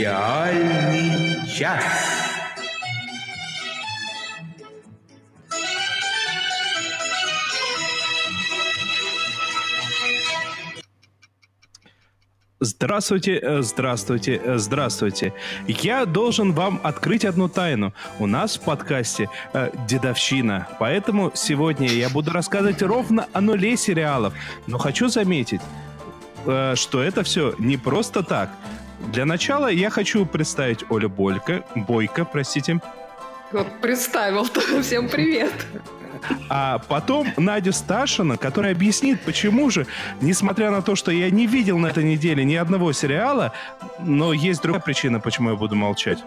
Сериальный час. Здравствуйте, э, здравствуйте, э, здравствуйте. Я должен вам открыть одну тайну. У нас в подкасте э, дедовщина, поэтому сегодня я буду рассказывать ровно о нуле сериалов. Но хочу заметить, э, что это все не просто так. Для начала я хочу представить Олю Бойко, Бойко, простите. Вот представил-то. Всем привет. А потом Надя Сташина, которая объяснит, почему же, несмотря на то, что я не видел на этой неделе ни одного сериала, но есть другая причина, почему я буду молчать.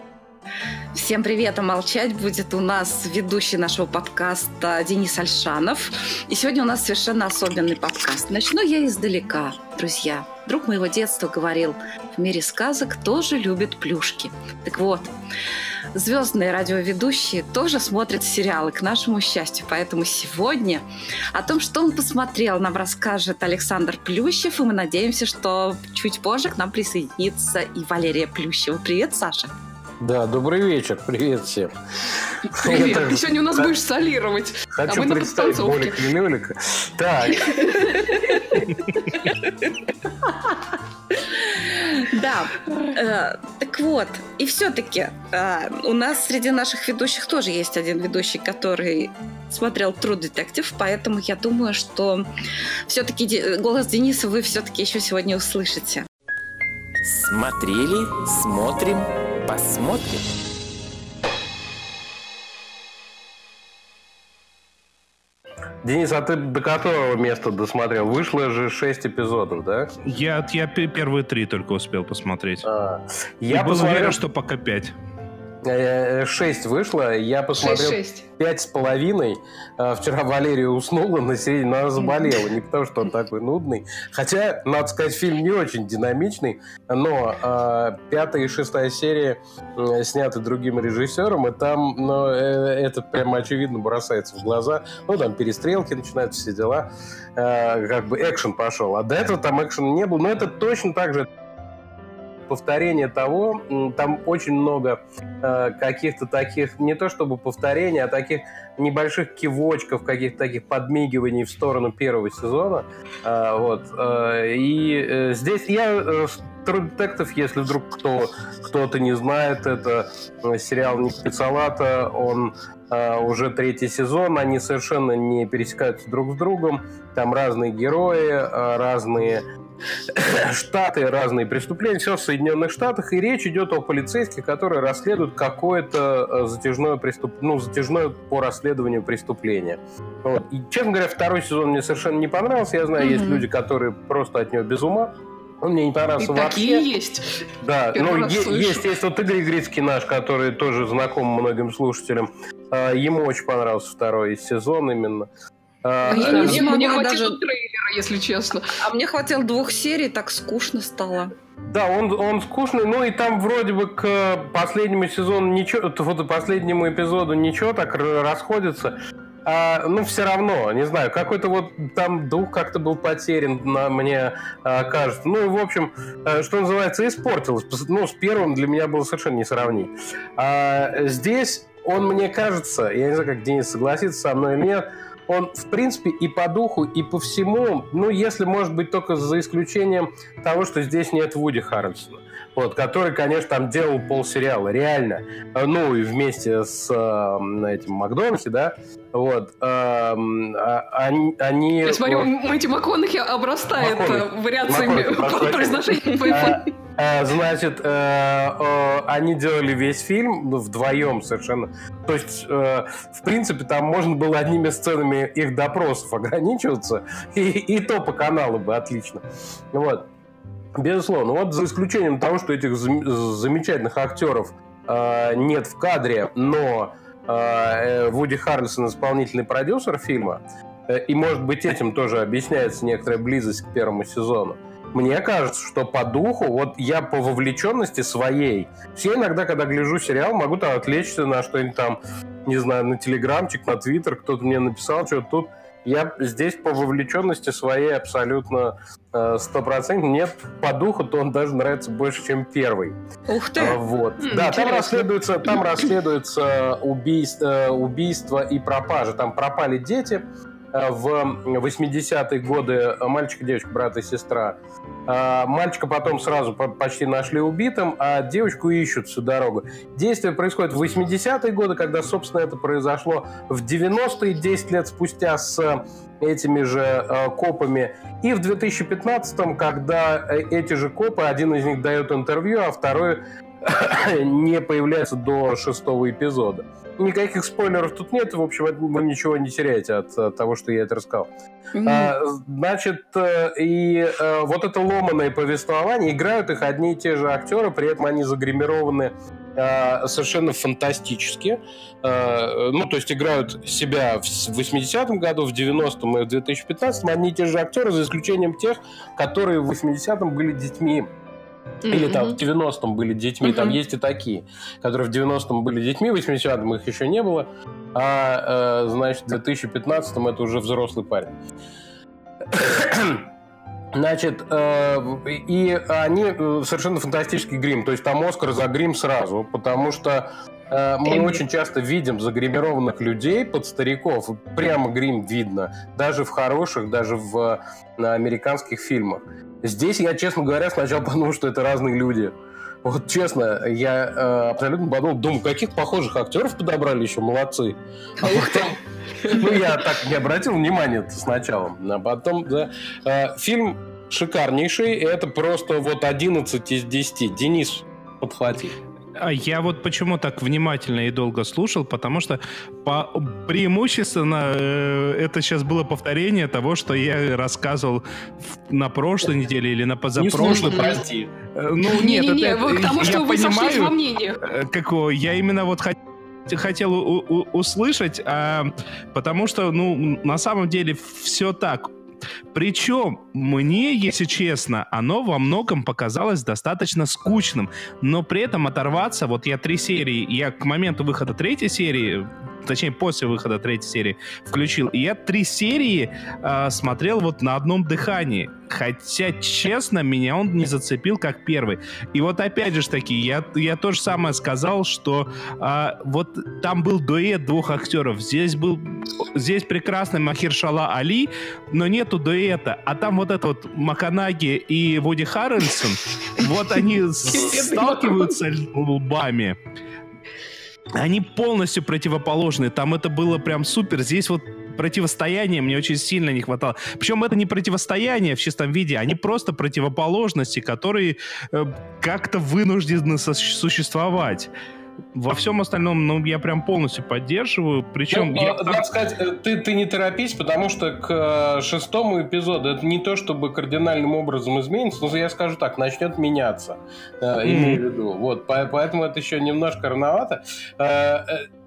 Всем привет, а молчать будет у нас ведущий нашего подкаста Денис Альшанов. И сегодня у нас совершенно особенный подкаст. Начну я издалека, друзья. Друг моего детства говорил, в мире сказок тоже любят плюшки. Так вот, звездные радиоведущие тоже смотрят сериалы, к нашему счастью. Поэтому сегодня о том, что он посмотрел, нам расскажет Александр Плющев, и мы надеемся, что чуть позже к нам присоединится и Валерия Плющева. Привет, Саша. Да, добрый вечер, привет всем. Привет, Это... ты сегодня у нас будешь солировать. Хочу а представить Болик Лилюлика. Так. Да, э, так вот, и все-таки э, у нас среди наших ведущих тоже есть один ведущий, который смотрел True Detective, поэтому я думаю, что все-таки голос Дениса вы все-таки еще сегодня услышите. Смотрели, смотрим, посмотрим. Денис, а ты до которого места досмотрел? Вышло же 6 эпизодов, да? Я, я первые три только успел посмотреть. А, я И посмотрел... был уверен, что пока 5. 6 вышло, я посмотрел пять с половиной. А, вчера Валерия уснула на середине, но она заболела. Не потому, что он такой нудный. Хотя, надо сказать, фильм не очень динамичный, но э, пятая и шестая серия сняты другим режиссером, и там ну, это прямо очевидно бросается в глаза. Ну, там перестрелки начинаются, все дела. Э, как бы экшен пошел. А до этого там экшена не было. Но это точно так же повторение того, там очень много э, каких-то таких, не то чтобы повторений, а таких небольших кивочков, каких-то таких подмигиваний в сторону первого сезона. Э, вот. Э, и э, здесь я... Э, True Detective, если вдруг кто, кто-то не знает, это э, сериал Ник Пиццалата, он э, уже третий сезон, они совершенно не пересекаются друг с другом, там разные герои, э, разные Штаты, разные преступления, все в Соединенных Штатах, и речь идет о полицейских, которые расследуют какое-то э, затяжное преступ... ну, затяжное по расследованию преступления. Вот. И, честно говоря, второй сезон мне совершенно не понравился. Я знаю, mm-hmm. есть люди, которые просто от него без ума. Он мне не понравился и вообще. такие есть. Да, ну е- есть, есть вот Игорь Грицкий наш, который тоже знаком многим слушателям. А, ему очень понравился второй сезон именно. А, я не мне, мне хватило даже... трейлера, если честно. А мне хватило двух серий, так скучно стало. Да, он, он скучный, ну и там вроде бы к последнему сезону ничего, вот последнему эпизоду ничего так расходится. А, ну, все равно, не знаю, какой-то вот там дух как-то был потерян, на, мне а, кажется. Ну, в общем, а, что называется, испортилось. Ну, с первым для меня было совершенно не сравнить. А, здесь он, мне кажется, я не знаю, как Денис согласится со мной или нет, он, в принципе, и по духу, и по всему, ну, если, может быть, только за исключением того, что здесь нет Вуди Харрельсона, вот, который, конечно, там делал полсериала, реально, ну, и вместе с э, этим Макдональдси, да, вот, э, они... они Я смотрю, Мэтью МакКонахи обрастает МакКонахи. вариациями произношения Э, значит, э, э, они делали весь фильм ну, вдвоем совершенно. То есть, в принципе, там можно было одними сценами их допросов ограничиваться, и, и то по каналу бы отлично. Вот. Безусловно. Вот за исключением того, что этих замечательных актеров нет в кадре, но Вуди Харрельсон исполнительный продюсер фильма, и, может быть, этим тоже объясняется некоторая близость к первому сезону мне кажется, что по духу, вот я по вовлеченности своей, все иногда, когда гляжу сериал, могу там отвлечься на что-нибудь там, не знаю, на телеграмчик, на твиттер, кто-то мне написал что-то тут, Я здесь по вовлеченности своей абсолютно э, стопроцентно. Мне по духу то он даже нравится больше, чем первый. Ух ты! А, вот. Mm, да, там расследуется, там расследуется убийство, убийство и пропажа. Там пропали дети Э, в 80-е годы мальчик и девочка, брат и сестра. А, мальчика потом сразу почти нашли убитым, а девочку ищут всю дорогу. Действие происходит в 80-е годы, когда, собственно, это произошло в 90-е, 10 лет спустя с этими же э, копами. И в 2015-м, когда э, эти же копы, один из них дает интервью, а второй не появляется до шестого эпизода. Никаких спойлеров тут нет, в общем, вы ничего не теряете от, от того, что я это рассказал. Mm-hmm. А, значит, э, и а, вот это ломаное повествование, играют их одни и те же актеры, при этом они загримированы а, совершенно фантастически. А, ну, то есть играют себя в 80-м году, в 90-м и в 2015-м одни и те же актеры, за исключением тех, которые в 80-м были детьми или там в 90-м были детьми, там есть и такие, которые в 90-м были детьми, в 80-м их еще не было, а, э, значит, в 2015-м это уже взрослый парень. Значит, э, и они э, совершенно фантастический грим. То есть там Оскар за грим сразу, потому что мы очень часто видим загримированных людей под стариков. Прямо грим видно. Даже в хороших, даже в американских фильмах. Здесь я, честно говоря, сначала подумал, что это разные люди. Вот честно, я э, абсолютно подумал, думаю, каких похожих актеров подобрали еще, молодцы. А потом, ну, я так не обратил внимания сначала. А потом, да, э, фильм шикарнейший, это просто вот 11 из 10. Денис, подхвати. А я вот почему так внимательно и долго слушал, потому что по, преимущественно э, это сейчас было повторение того, что я рассказывал на прошлой неделе или на позапрошлой. Не прости. Э, ну, не, нет, не, не, это, потому я что вы понимаю, сошлись во мнениях. Э, какого, я именно вот хотел хотел у, у, услышать, а, потому что, ну, на самом деле все так. Причем мне, если честно, оно во многом показалось достаточно скучным, но при этом оторваться, вот я три серии, я к моменту выхода третьей серии точнее, после выхода третьей серии включил. И я три серии э, смотрел вот на одном дыхании. Хотя, честно, меня он не зацепил как первый. И вот опять же таки, я, я то же самое сказал, что э, вот там был дуэт двух актеров. Здесь был здесь прекрасный Махиршала Али, но нету дуэта. А там вот это вот Маканаги и Вуди Харрельсон, вот они сталкиваются лбами они полностью противоположны. Там это было прям супер. Здесь вот противостояние мне очень сильно не хватало. Причем это не противостояние в чистом виде, они просто противоположности, которые э, как-то вынуждены существовать. Во всем остальном, ну, я прям полностью поддерживаю. Причем... Ну, я... Надо сказать, э, ты, ты не торопись, потому что к э, шестому эпизоду это не то, чтобы кардинальным образом изменится, но я скажу так, начнет меняться. Mm-hmm. Имею в виду. Вот, поэтому это еще немножко рановато.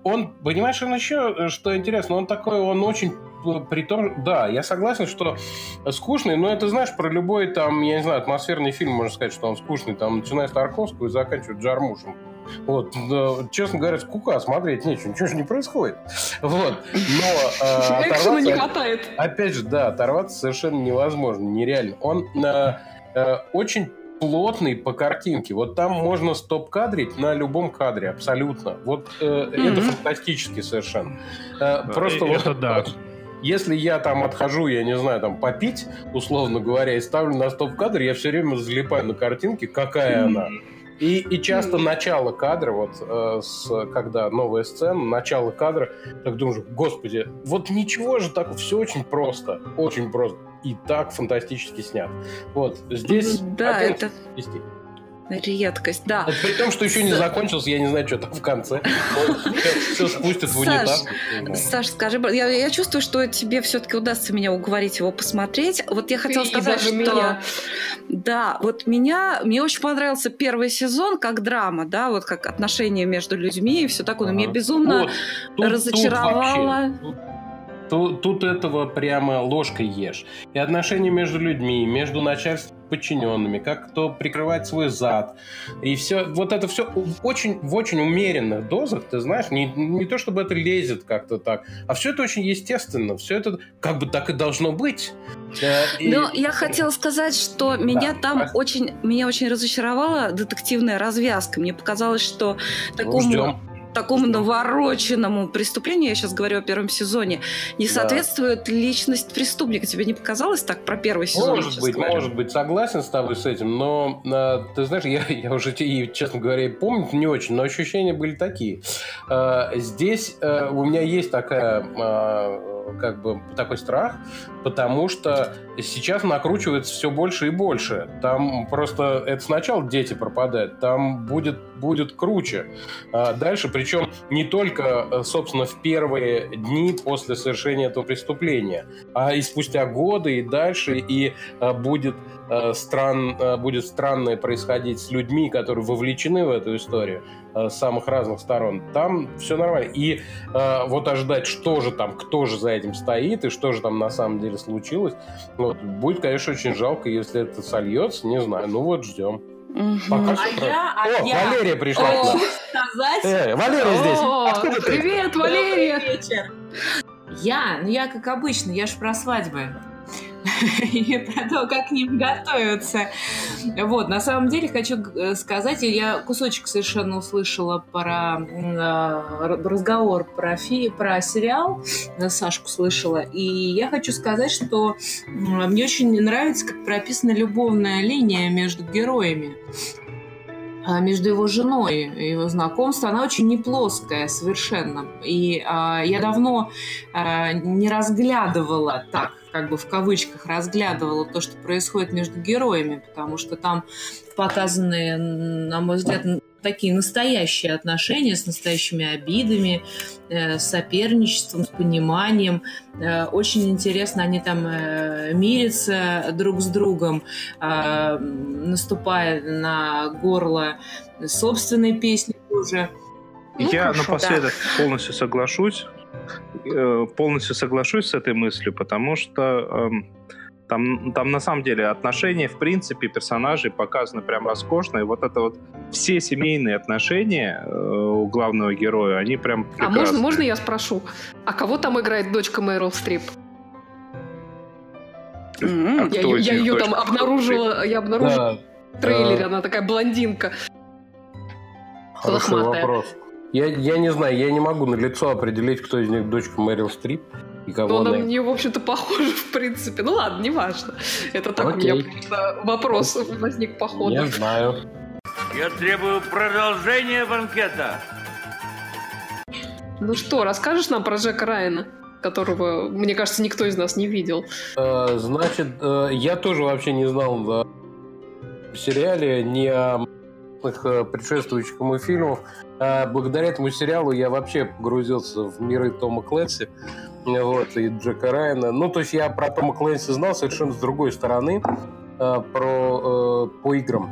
Он, понимаешь, он еще, что интересно, он такой, он очень при том, да, я согласен, что скучный, но это, знаешь, про любой там, я не знаю, атмосферный фильм, можно сказать, что он скучный, там, начиная с Тарковского и заканчивая Джармушем. Вот, честно говоря, скука, смотреть нечего, ничего же не происходит. Вот, но э, оторваться, не хватает. Опять же, да, оторваться совершенно невозможно, нереально. Он э, э, очень плотный по картинке. Вот там можно стоп-кадрить на любом кадре, абсолютно. Вот э, mm-hmm. это фантастически совершенно. Э, просто это вот, да. Если я там отхожу, я не знаю, там попить, условно говоря, и ставлю на стоп-кадр, я все время залипаю на картинке, какая mm-hmm. она. И, и часто начало кадра, вот э, с, когда новая сцена, начало кадра, так думаешь, господи, вот ничего же так, все очень просто, очень просто. И так фантастически снят. Вот, здесь... Да, это... редкость, да. Это при том, что еще не закончился, я не знаю, что там в конце. Все спустят в унитаз. Саш, скажи, я, я чувствую, что тебе все-таки удастся меня уговорить его посмотреть. Вот я хотела сказать, что... Да, вот меня... Мне очень понравился первый сезон как драма, да, вот как отношения между людьми и все такое. Но меня безумно разочаровало... Тут, тут этого прямо ложкой ешь. И отношения между людьми, между начальством подчиненными, как кто прикрывает свой зад. И все, вот это все очень, в очень умеренных дозах, ты знаешь, не, не то чтобы это лезет как-то так, а все это очень естественно, все это как бы так и должно быть. Э, и... Но я хотела сказать, что меня да, там очень, меня очень разочаровала детективная развязка. Мне показалось, что такому... Ждем такому навороченному преступлению, я сейчас говорю о первом сезоне, не соответствует да. личность преступника. Тебе не показалось так про первый сезон? Может быть, говорю? может быть, согласен с тобой с этим, но а, ты знаешь, я, я уже, честно говоря, помню не очень, но ощущения были такие. А, здесь а, у меня есть такая как бы такой страх, потому что сейчас накручивается все больше и больше. Там просто это сначала дети пропадают, там будет, будет круче. А дальше, причем не только, собственно, в первые дни после совершения этого преступления, а и спустя годы и дальше, и а, будет Э, стран, э, будет странное происходить с людьми, которые вовлечены в эту историю э, с самых разных сторон, там все нормально. И э, вот ожидать, что же там, кто же за этим стоит и что же там на самом деле случилось, вот, будет, конечно, очень жалко, если это сольется, не знаю. Ну вот, ждем. Пока а я, а О, я... Валерия пришла. О, сказать... Э, Валерия здесь. Откуда Привет, ты? Валерия. вечер. Я, ну я как обычно, я же про свадьбы. и про то, как к ним готовиться. Вот, на самом деле хочу э, сказать, я кусочек совершенно услышала про э, разговор про, фи, про сериал, э, Сашку слышала, и я хочу сказать, что мне очень нравится, как прописана любовная линия между героями между его женой и его знакомство, она очень не плоская совершенно. И а, я давно а, не разглядывала так как бы в кавычках разглядывала то, что происходит между героями, потому что там показаны, на мой взгляд, такие настоящие отношения с настоящими обидами, э, соперничеством, с пониманием. Э, очень интересно, они там э, мирятся друг с другом, э, наступая на горло собственной песни тоже. Ну, Я хорошо, напоследок да. полностью соглашусь. Э, полностью соглашусь с этой мыслью, потому что эм, там, там на самом деле отношения, в принципе, персонажей показаны прям роскошно. И вот это вот все семейные отношения э, у главного героя, они прям прекрасные. А можно, можно я спрошу, а кого там играет дочка Мэрил Стрип? Mm-hmm. А я, я ее там обнаружила, я обнаружила да. в трейлере, она такая блондинка. Хороший лохматая. вопрос. Я, я не знаю, я не могу на лицо определить, кто из них дочка Мэрил Стрип. И кого Но она на мне, в общем-то, похожа, в принципе. Ну ладно, неважно. Это так Окей. у меня вопрос возник по ходу. Не знаю. Я требую продолжения банкета. Ну что, расскажешь нам про Джека Райана? которого, мне кажется, никто из нас не видел. Э, значит, э, я тоже вообще не знал в сериале ни о э, предшествующих ему фильмов. Благодаря этому сериалу я вообще погрузился в миры Тома Клэнси вот, и Джека Райана. Ну, то есть я про Тома Клэнси знал совершенно с другой стороны, а, про, э, по играм.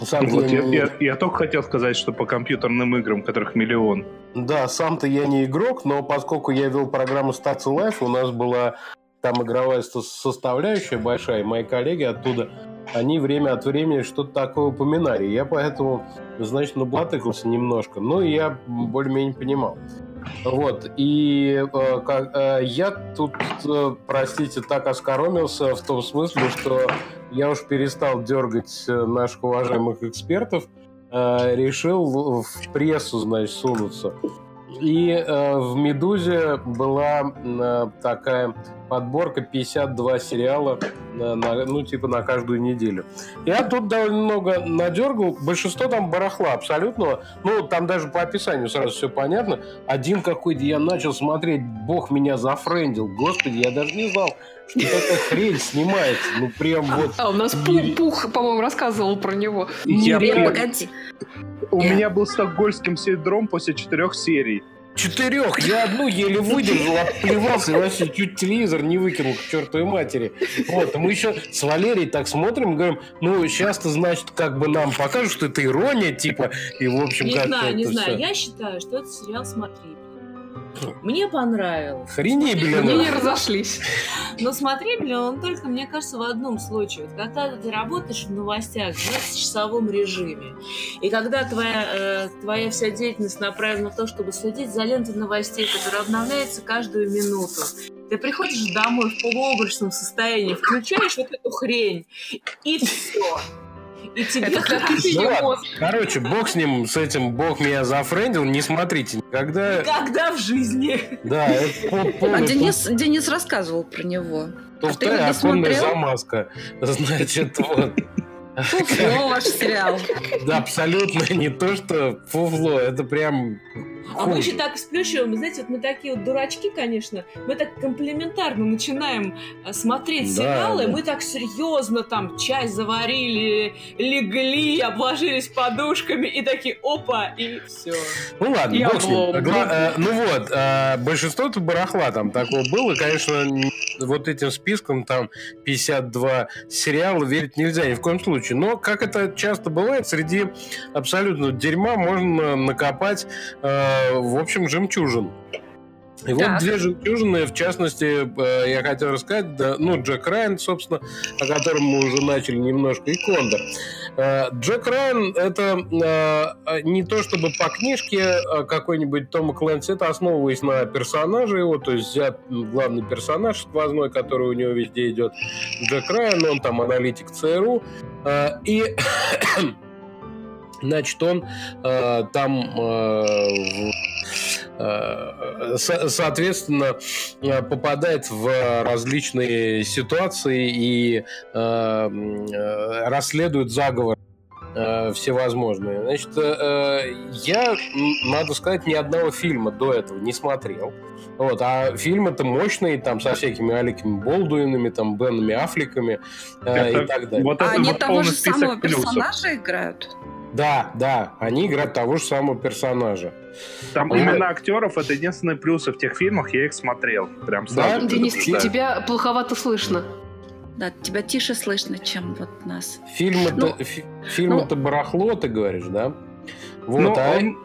Сам вот я, я, я только хотел сказать, что по компьютерным играм, которых миллион. Да, сам-то я не игрок, но поскольку я вел программу Stats Life, у нас была там игровая составляющая большая, мои коллеги оттуда они время от времени что-то такое упоминали. Я поэтому, значит, наблатыкался немножко. Ну, и я более-менее понимал. Вот, и э, как, э, я тут, э, простите, так оскоромился в том смысле, что я уж перестал дергать э, наших уважаемых экспертов, э, решил в, прессу, значит, сунуться. И э, в «Медузе» была э, такая подборка 52 сериала, на, на, ну, типа на каждую неделю. Я тут довольно много надергал, большинство там барахла абсолютного, ну, там даже по описанию сразу все понятно. Один какой-то я начал смотреть, бог меня зафрендил, господи, я даже не знал, что такая хрень снимается, ну, прям вот... А у нас Пух, Пух по-моему, рассказывал про него. Я, погоди. У меня был стокгольмским синдром после четырех серий. Четырех. Я одну еле выдержал, отплевался и вообще чуть телевизор не выкинул к чертовой матери. Вот, мы еще с Валерией так смотрим, говорим, ну, сейчас-то, значит, как бы нам покажут, что это ирония, типа, и, в общем, Не как знаю, не знаю. Все. Я считаю, что это сериал «Смотри». Мне понравилось. Хренибелен. Мне не разошлись. Но смотрибелен он только, мне кажется, в одном случае. Вот когда ты работаешь в новостях в 20-часовом режиме, и когда твоя, э, твоя вся деятельность направлена на то, чтобы следить за лентой новостей, которая обновляется каждую минуту, ты приходишь домой в полуобрачном состоянии, включаешь вот эту хрень, и все. И тебе Это как ну, Короче, бог с ним, с этим, бог меня зафрендил, не смотрите никогда. Никогда в жизни. Да, это А Денис, Денис рассказывал про него. Туфта а оконная замазка. Значит, вот. Фуфло ваш сериал. Да, абсолютно не то, что фуфло. Это прям а мы еще так сплющиваем, знаете, вот мы такие вот дурачки, конечно, мы так комплементарно начинаем э, смотреть да, сериалы, да. мы так серьезно там чай заварили, легли, обложились подушками и такие опа, и все. Ну ладно, и бог Гла- э, Ну вот, э, большинство-то барахла там такого было, конечно, вот этим списком там 52 сериала верить нельзя ни в коем случае. Но, как это часто бывает, среди абсолютно дерьма можно накопать э, в общем, жемчужин. И так. вот две жемчужины, в частности, э, я хотел рассказать, да, ну, Джек Райан, собственно, о котором мы уже начали немножко, и Кондор. Э, Джек Райан — это э, не то чтобы по книжке какой-нибудь Тома Клэнси, это основываясь на персонаже его, то есть взят главный персонаж сквозной, который у него везде идет, Джек Райан, он там аналитик ЦРУ, и Значит, он э, там э, э, соответственно э, попадает в различные ситуации и э, э расследует заговор э, всевозможные. Значит, э, я, надо сказать, ни одного фильма до этого не смотрел. Вот, а фильм это мощный, там, со всякими Аликами Болдуинами, там, Бенами Аффлеками э, это, и так далее. Вот а они того же самого плюсов. персонажа играют? Да, да, они играют того же самого персонажа. Там и... именно актеров это единственные плюсы в тех фильмах, я их смотрел. Прям сразу. Да? Денис, тебя плоховато слышно. Да, тебя тише слышно, чем вот нас. Фильм ну, это, фи, фильм ну, это барахло, ты говоришь, да? Вот, ну, а... он...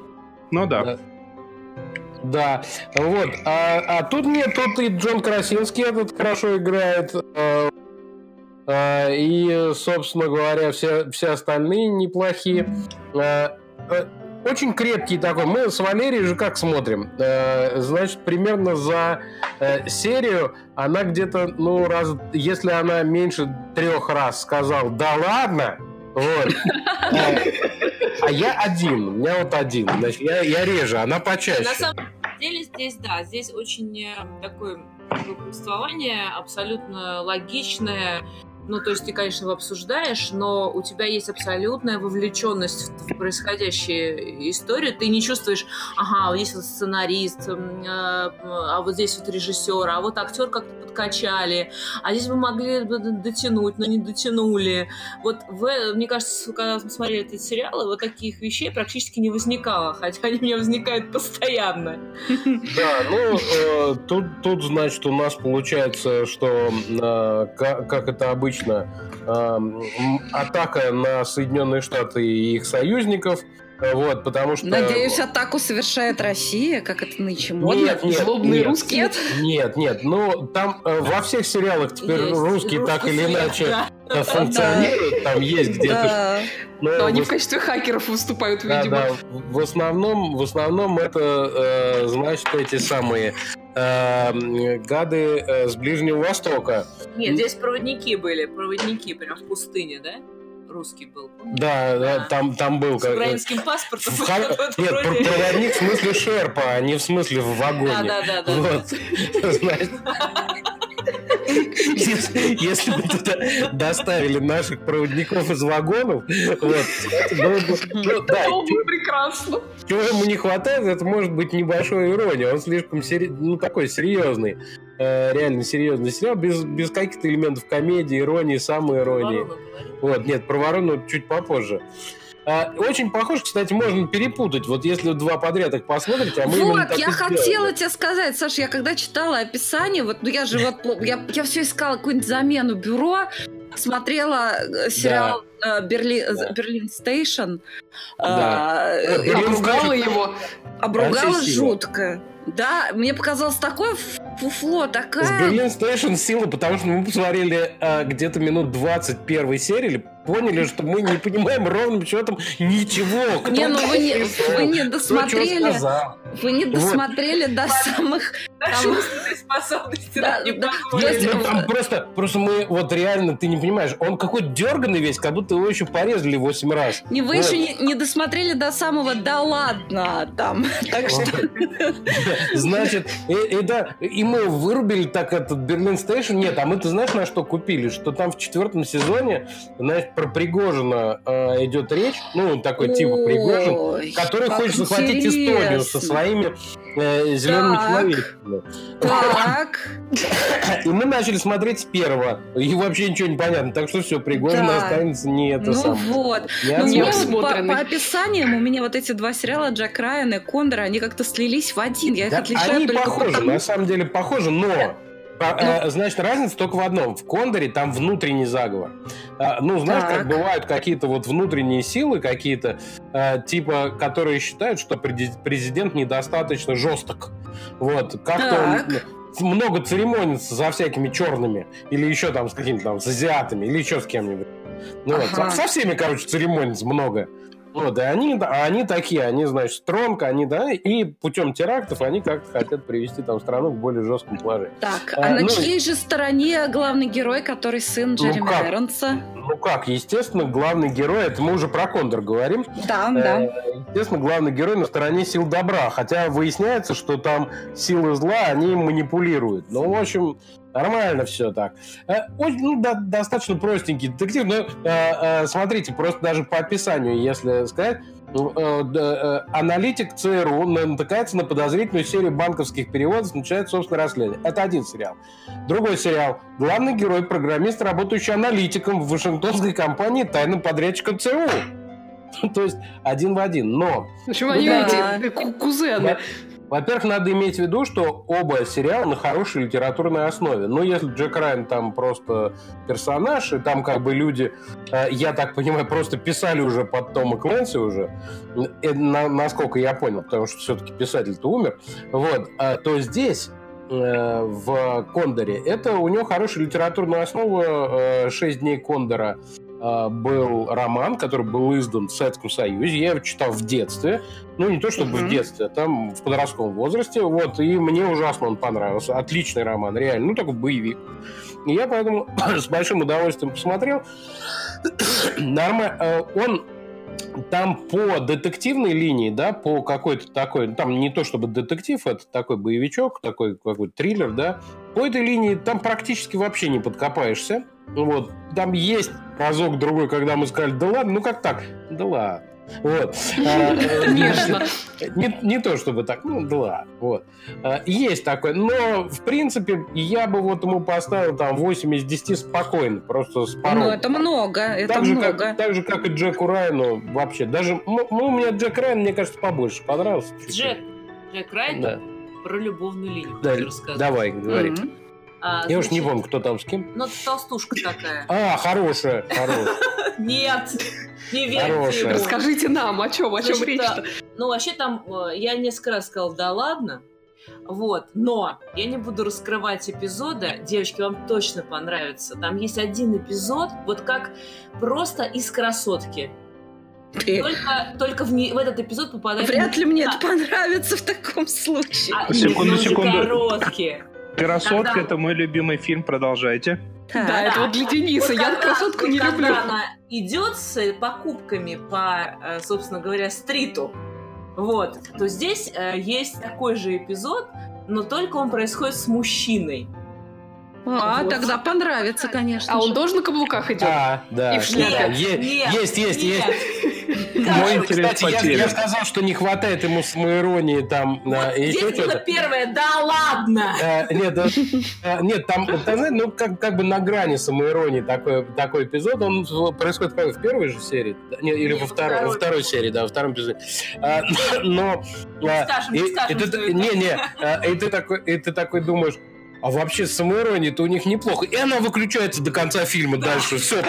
ну да. да. Да, вот. А, а тут нет, тут и Джон Красинский этот хорошо играет. Э, а, и, собственно говоря, все, все остальные неплохие. А, а, очень крепкий такой. Мы с Валерией же как смотрим? Значит, примерно за э, серию она где-то, ну, раз, если она меньше трех раз сказал «да ладно», вот. А я один, у меня вот один. Значит, я, я реже, она почаще. На самом деле здесь, да, здесь очень э, такое повествование абсолютно логичное, ну, то есть ты, конечно, его обсуждаешь, но у тебя есть абсолютная вовлеченность в происходящую историю. Ты не чувствуешь, ага, вот здесь вот сценарист, а, а вот здесь вот режиссер, а вот актер как-то подкачали, а здесь мы могли дотянуть, но не дотянули. Вот, в, мне кажется, когда мы смотрели этот сериал, вот таких вещей практически не возникало, хотя они у меня возникают постоянно. Да, ну, э, тут, тут, значит, у нас получается, что как, как это обычно обычно э, атака на Соединенные Штаты и их союзников. Вот, потому что... Надеюсь, атаку совершает Россия, как это нынче модно. Нет, нет, Злобные нет, русские? Нет, нет, нет. Ну, там э, во всех сериалах теперь есть. русские так или иначе да. функционируют. Да. Там есть где-то... Да. Но, Но они в качестве хакеров выступают, видимо. Да, да. В основном, в основном это, э, значит, эти самые э, гады э, с Ближнего Востока. Нет, здесь проводники были, проводники прям в пустыне, да? Русский был. Да, да, там, там был. С украинским паспортом. В Хар... Нет, проводник в смысле шерпа, а не в смысле в вагоне. Да, да, да. Вот. Значит, если, если бы туда доставили наших проводников из вагонов, вот, было бы... Ну, да, прекрасно. Чего ему не хватает, это может быть небольшой ирония. Он слишком сери... ну, такой серьезный, э, реально серьезный сериал, без, без каких-то элементов комедии, иронии, самой иронии. Вот, нет, про ворону чуть попозже. А, очень похож, кстати, можно перепутать. Вот если два подряд их посмотрите, а мы Вот, я хотела тебе сказать, Саша, я когда читала описание, вот, ну я же вот, я, я все искала какую-нибудь замену бюро, смотрела э, сериал да. Э, Берли, да. Берлин Стейшн, да. а, обругала его. Обругала жутко. Да, мне показалось такое фуфло, такая... С Берлин Station сила, потому что мы посмотрели а, где-то минут 20 первой серии, или поняли, что мы не понимаем ровным счетом ничего. Кто не, ну вы не, вы не досмотрели. Вы не досмотрели вот. до самых... Там... способности. Да, да, то есть, ну, там просто, просто мы, вот реально, ты не понимаешь, он какой-то дерганный весь, как будто его еще порезали 8 раз. Не, вы вот. еще не, не досмотрели до самого «да ладно» там. Так что... Значит, и, и, да, и мы вырубили так этот Берлин Стейшн. Нет, а мы-то знаешь, на что купили? Что там в четвертом сезоне, знаешь, про Пригожина э, идет речь, ну, такой Ой, типа Пригожин, который хочет захватить Эстонию со своими э, зелеными так. человечками. Так. И мы начали смотреть с первого. И вообще ничего не понятно. Так что все, Пригожин да. останется не это Ну сам. вот. Не ну, мне вот по, по описаниям у меня вот эти два сериала Джек Райан и Кондор, они как-то слились в один. Я да, их отличаю они только похожи, потому... на самом деле похожи, но а, ну, значит, разница только в одном. В Кондоре там внутренний заговор. А, ну, знаешь, так. как бывают какие-то вот внутренние силы, какие-то, а, типа, которые считают, что президент недостаточно жесток. Вот, как-то он много церемонится за всякими черными, или еще там с какими-то там, с азиатами, или еще с кем-нибудь. Ну, ага. вот, со, всеми, короче, церемонится много. Вот, и они, они такие, они, значит, стронг, они, да, и путем терактов они как-то хотят привести там страну к более жесткому положению. Так, а, а на ну, чьей же стороне главный герой, который сын ну Джереми ну как? Айронса? Ну как, естественно, главный герой, это мы уже про Кондор говорим. Да, э, да. Естественно, главный герой на стороне сил добра, хотя выясняется, что там силы зла, они манипулируют. Ну, в общем, Нормально все так. Э, очень, ну, да, достаточно простенький детектив, но э, э, смотрите, просто даже по описанию, если сказать, аналитик ЦРУ натыкается на подозрительную серию банковских переводов, начинает собственное расследование. Это один сериал. Другой сериал. Главный герой – программист, работающий аналитиком в Вашингтонской компании тайным подрядчиком ЦРУ. То есть один в один. Но... Почему они эти кузены? Во-первых, надо иметь в виду, что оба сериала на хорошей литературной основе. Ну, если Джек Райан там просто персонаж, и там как бы люди, э, я так понимаю, просто писали уже под Тома Клэнси уже, э, на, насколько я понял, потому что все-таки писатель-то умер, вот, а, то здесь э, в Кондоре. Это у него хорошая литературная основа. «Шесть дней Кондора» был роман, который был издан в Советском Союзе. Я его читал в детстве. Ну, не то чтобы mm-hmm. в детстве, а там в подростковом возрасте. Вот, и мне ужасно он понравился. Отличный роман, реально. Ну, такой боевик. И я поэтому с большим удовольствием посмотрел. Нормально. Э, он там по детективной линии, да, по какой-то такой, там не то чтобы детектив, это такой боевичок, такой какой-то триллер, да, по этой линии там практически вообще не подкопаешься. Вот. Там есть разок другой, когда мы сказали, да ладно, ну как так? Да ладно. Вот. А, э, Конечно. Не, не то чтобы так, ну да ладно. Вот. А, есть такое. Но, в принципе, я бы вот ему поставил там 8 из 10 спокойно, просто с Ну, это много, это так много. Же, как, так же, как и Джеку Райану вообще. Даже, ну, у меня Джек Райан, мне кажется, побольше понравился. Джек, Джек Райан да. про любовную линию да, Давай, говори. Mm-hmm. А, Я уж не помню, кто там с кем. Ну, толстушка такая. А, хорошая, хорошая. Нет, не верьте Расскажите нам, о чем, о чем речь-то? Ну, вообще там, э, я несколько раз сказала, да ладно, вот, но я не буду раскрывать эпизоды. Девочки, вам точно понравится. Там есть один эпизод, вот как просто из красотки. Только, только в, не, в этот эпизод попадает... Вряд ли мне это понравится в таком случае. А, секунду, секунду. короткие. Красотка когда... это мой любимый фильм, продолжайте. Да, да, это вот для Дениса. Вот Я когда, красотку не когда люблю. она идет с покупками по, э, собственно говоря, стриту, вот, то здесь э, есть такой же эпизод, но только он происходит с мужчиной. А, вот. тогда понравится, конечно. А он тоже на каблуках идет? А, да. И в шляпе? Нет, нет, есть, есть, нет. есть. Мой интерес Кстати, я, я сказал, что не хватает ему самоиронии там. Вот на, здесь было первое, да ладно! А, нет, да, а, нет, там, там ну, как, как бы на грани самоиронии такой, такой эпизод. Он происходит как, в первой же серии? Нет, или нет, во, второй, второй. во второй серии, да, во втором эпизоде. А, но... Не скажем, не скажем, и, и ты, Не, не, и ты такой, и ты такой думаешь, а вообще самоирония-то у них неплохо. И она выключается до конца фильма дальше. Все,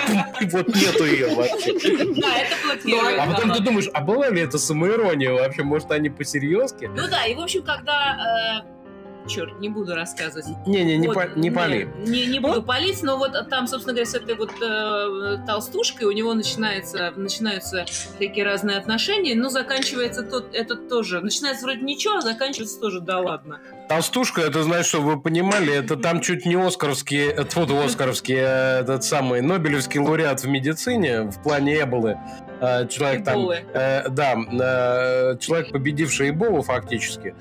вот нету ее вообще. Да, это блокирует. А потом ты думаешь, а была ли это самоирония вообще? Может, они посерьезки? Ну да, и в общем, когда э, черт, не буду рассказывать. Не-не, не, вот, по, не пали. Не, не буду палить, но вот там, собственно говоря, с этой вот э, толстушкой у него начинается, начинаются такие разные отношения, но заканчивается тот, этот тоже. Начинается вроде ничего, а заканчивается тоже да ладно. Толстушка, это, знаешь, чтобы вы понимали, это там чуть не оскаровский, вот оскаровский, э, этот самый Нобелевский лауреат в медицине в плане Эболы. Э, человек там, э, да, э, человек, победивший Эболу фактически.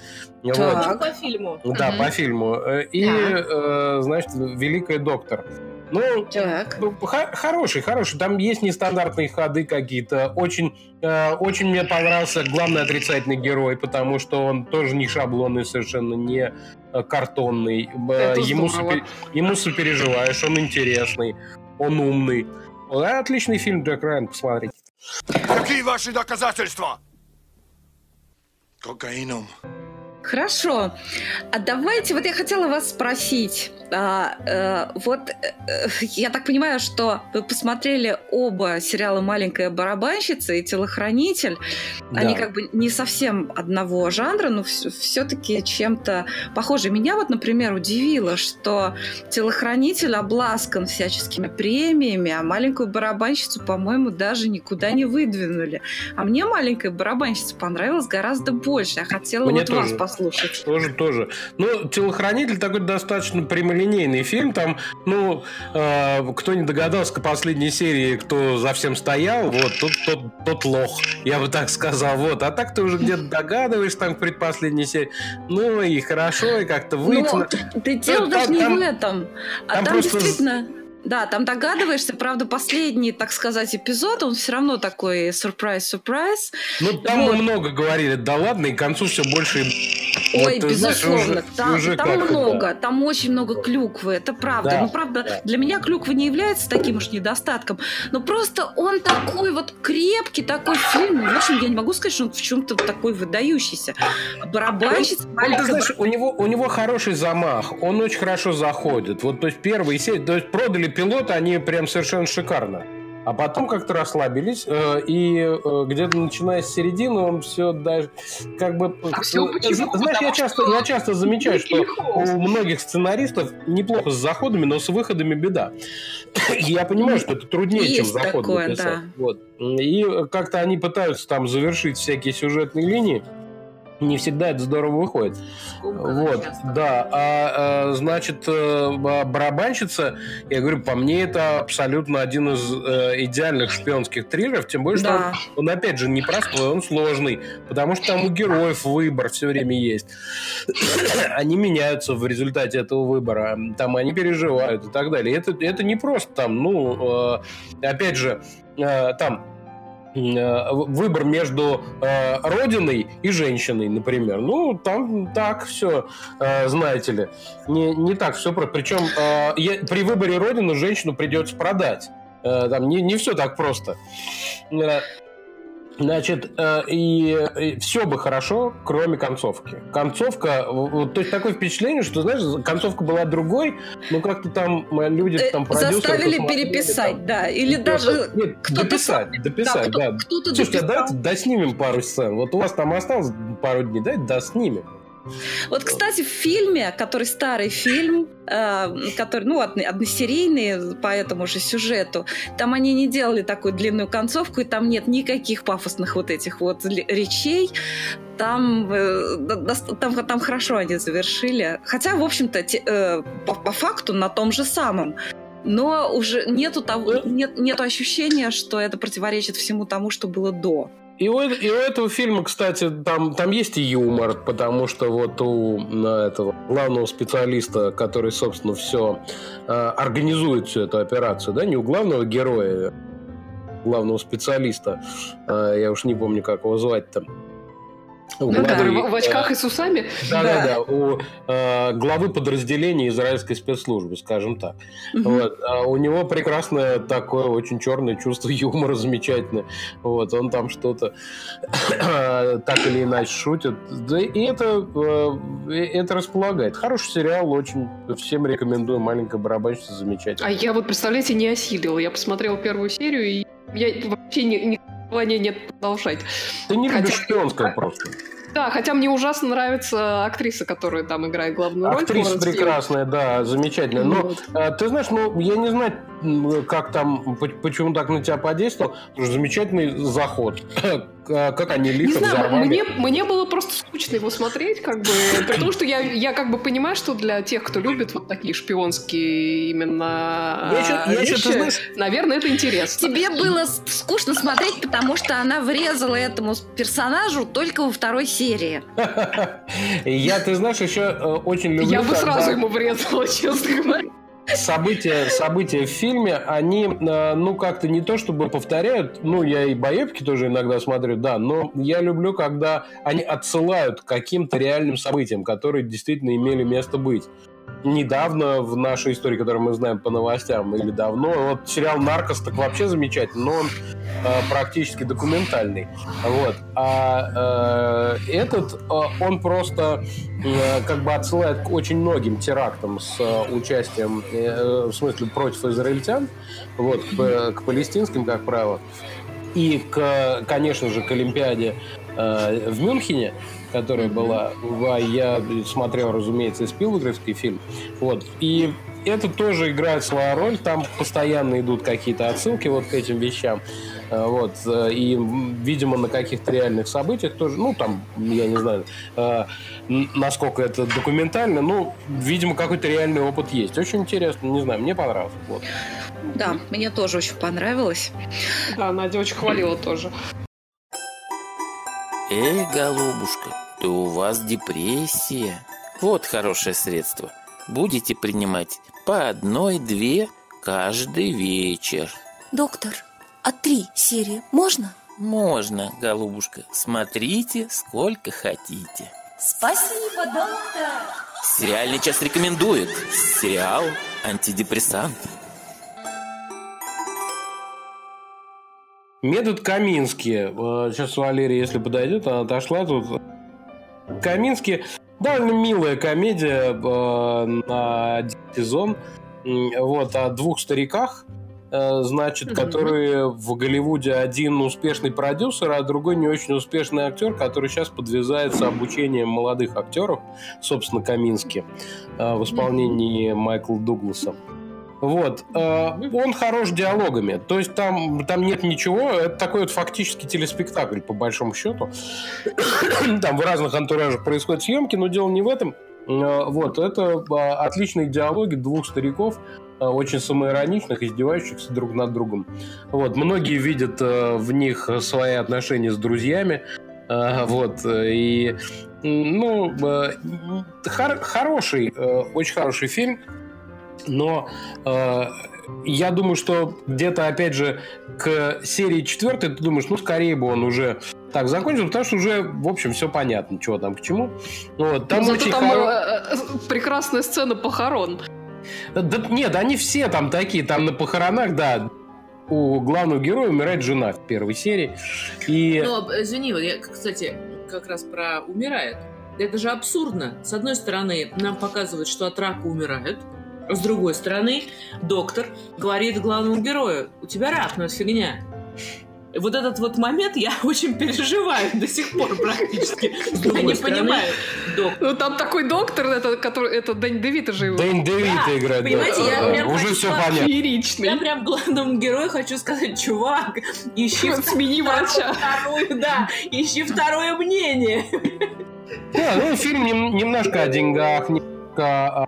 Так. Вот. По фильму. Да, угу. по фильму. И, э, значит, Великая доктор. Ну, так. Ну, хороший, хороший. Там есть нестандартные ходы какие-то. Очень, э, очень мне понравился главный отрицательный герой, потому что он тоже не шаблонный, совершенно не э, картонный. Это ему, супер, ему сопереживаешь, он интересный, он умный. Отличный фильм Джек Райан, посмотрите. Какие ваши доказательства? Кокаином. Хорошо. А давайте, вот я хотела вас спросить. А, а, вот а, я так понимаю, что вы посмотрели оба сериала «Маленькая барабанщица» и «Телохранитель». Да. Они как бы не совсем одного жанра, но все-таки чем-то похожи. Меня вот, например, удивило, что «Телохранитель» обласкан всяческими премиями, а «Маленькую барабанщицу», по-моему, даже никуда не выдвинули. А мне «Маленькая барабанщица» понравилась гораздо больше. Я хотела мне вот тоже. вас послушать послушать. Тоже, тоже. Ну, «Телохранитель» такой достаточно прямолинейный фильм. Там, ну, э, кто не догадался, к последней серии, кто за всем стоял, вот, тот, тот, тот лох, я бы так сказал. Вот. А так ты уже где-то догадываешь там к предпоследней серии. Ну, и хорошо, и как-то выйти. Ну, ты дело даже не в этом. А там, там просто... действительно да, там догадываешься, правда, последний, так сказать, эпизод, он все равно такой сюрприз-сюрприз. Ну, там вот. мы много говорили, да ладно, и к концу все больше... Ой, вот, безусловно, знаешь, уже, там, уже там много, да. там очень много клюквы, это правда. Да, ну, правда, да. для меня клюква не является таким уж недостатком, но просто он такой вот крепкий, такой фильм. В общем, я не могу сказать, что он в чем-то такой выдающийся. Барабанщица... Он, ты знаешь, у него, у него хороший замах, он очень хорошо заходит. Вот, то есть, первые серии, то есть, продали пилоты, они прям совершенно шикарно. А потом как-то расслабились, э, и э, где-то начиная с середины он все даже как бы... А все э, почему? Знаешь, я часто, я часто замечаю, что у многих сценаристов неплохо с заходами, но с выходами беда. Я понимаю, что это труднее, Есть чем заход такое, написать. Да. Вот. И как-то они пытаются там завершить всякие сюжетные линии, не всегда это здорово выходит. вот, да. А, а значит, э, барабанщица, я говорю, по мне это абсолютно один из э, идеальных шпионских триллеров, тем более, да. что он, он, опять же, непростой, он сложный, потому что там у героев выбор все время есть. они меняются в результате этого выбора, там они переживают и так далее. Это, это не просто там, ну, э, опять же, э, там выбор между э, родиной и женщиной, например. Ну, там так все, э, знаете ли. Не, не так все. Причем э, при выборе родины женщину придется продать. Э, там не, не все так просто. Э, Значит, э, и, и все бы хорошо, кроме концовки. Концовка, то есть такое впечатление, что, знаешь, концовка была другой, но как-то там люди, э, там продюсеры... Заставили переписать, там, да, или даже... Нет, дописать, дописать, да. Кто, да. Кто-то Слушайте, дописал. а давайте доснимем пару сцен. Вот у вас там осталось пару дней, давайте доснимем. Вот, кстати, в фильме, который старый фильм, э, который, ну, односерийный по этому же сюжету, там они не делали такую длинную концовку, и там нет никаких пафосных вот этих вот речей. Там, э, там, там хорошо они завершили. Хотя, в общем-то, э, по, по факту на том же самом но уже нету того, нет, нету ощущения, что это противоречит всему тому, что было до. И у, и у этого фильма, кстати, там, там есть и юмор, потому что вот у этого главного специалиста, который, собственно, все э, организует всю эту операцию, да, не у главного героя, главного специалиста, э, я уж не помню, как его звать там, Ну, главы, который в, в очках и с усами? Да-да-да, у э, главы подразделения израильской спецслужбы, скажем так. Угу. Вот. А у него прекрасное такое очень черное чувство юмора, замечательное. Вот. Он там что-то так или иначе шутит. Да, и это, э, это располагает. Хороший сериал, очень всем рекомендую. Маленькая барабанщица замечательная. А я вот, представляете, не осилила. Я посмотрела первую серию, и я вообще не, не желания нет продолжать. Ты не любишь Хотя... шпионское просто. Да, хотя мне ужасно нравится актриса, которая там играет главную роль. Актриса прекрасная, да, замечательная. Но вот. а, ты знаешь, ну я не знаю, как там, почему так на тебя подействовал. Замечательный заход. Как они лифт Не знаю, мне, мне было просто скучно его смотреть, как бы, при том, что я, я как бы понимаю, что для тех, кто любит вот такие шпионские именно я еще, я еще, ты знаешь... наверное, это интересно. Тебе было скучно смотреть, потому что она врезала этому персонажу только во второй серии. Я, ты знаешь, еще э, очень люблю... Я бы сразу ему врезала, честно говоря события, события в фильме, они, э, ну, как-то не то чтобы повторяют, ну, я и боевки тоже иногда смотрю, да, но я люблю, когда они отсылают к каким-то реальным событиям, которые действительно имели место быть недавно в нашей истории, которую мы знаем по новостям, или давно. Вот сериал «Наркос» так вообще замечательный, но он э, практически документальный. Вот. А э, этот, э, он просто э, как бы отсылает к очень многим терактам с э, участием, э, в смысле, против израильтян, вот, к, к палестинским, как правило, и, к, конечно же, к Олимпиаде э, в Мюнхене, которая была. Я смотрел, разумеется, Спилбергский фильм. Вот. И это тоже играет свою роль. Там постоянно идут какие-то отсылки вот к этим вещам. Э, вот. Э, и, видимо, на каких-то реальных событиях тоже, ну, там, я не знаю, э, насколько это документально, ну, видимо, какой-то реальный опыт есть. Очень интересно, не знаю, мне понравилось. Вот. Да, мне тоже очень понравилось. Да, Надя очень хвалила тоже. Эй, голубушка, то у вас депрессия. Вот хорошее средство. Будете принимать по одной-две каждый вечер. Доктор, а три серии можно? Можно, голубушка. Смотрите, сколько хотите. Спасибо, доктор. Сериальный час рекомендует. Сериал «Антидепрессант». Метод Каминский. Э, сейчас Валерия, если подойдет, она отошла тут. Каминский довольно милая комедия э, на один сезон. Вот, о двух стариках, э, значит, mm-hmm. которые в Голливуде один успешный продюсер, а другой не очень успешный актер, который сейчас подвязается обучением молодых актеров, собственно, Камински, э, в исполнении mm-hmm. Майкла Дугласа. Вот. Э, он хорош диалогами. То есть там, там нет ничего. Это такой вот фактически телеспектакль, по большому счету. там в разных антуражах происходят съемки, но дело не в этом. Э, вот. Это э, отличные диалоги двух стариков, очень самоироничных, издевающихся друг над другом. Вот. Многие видят в них свои отношения с друзьями. Вот. И ну, хор- хороший, очень хороший фильм но э, я думаю, что где-то, опять же, к серии четвертой ты думаешь, ну, скорее бы он уже так закончил, потому что уже, в общем, все понятно, чего там к чему. Вот, там ну, очень там хоро... Э, э, прекрасная сцена похорон. Да, нет, они все там такие, там на похоронах, да, у главного героя умирает жена в первой серии. И... Ну, извини, вот я, кстати, как раз про умирает. Это же абсурдно. С одной стороны, нам показывают, что от рака умирают, с другой стороны, доктор говорит главному герою, у тебя рак, но это фигня. И вот этот вот момент я очень переживаю до сих пор практически. Я не понимаю. Ну там такой доктор, это, который, это Дэнни Девита же его. Дэнни Девита играет. Понимаете, я прям уже все понятно. Я прям главному герою хочу сказать, чувак, ищи смени врача. Вторую, да, ищи второе мнение. Да, ну фильм немножко о деньгах, немножко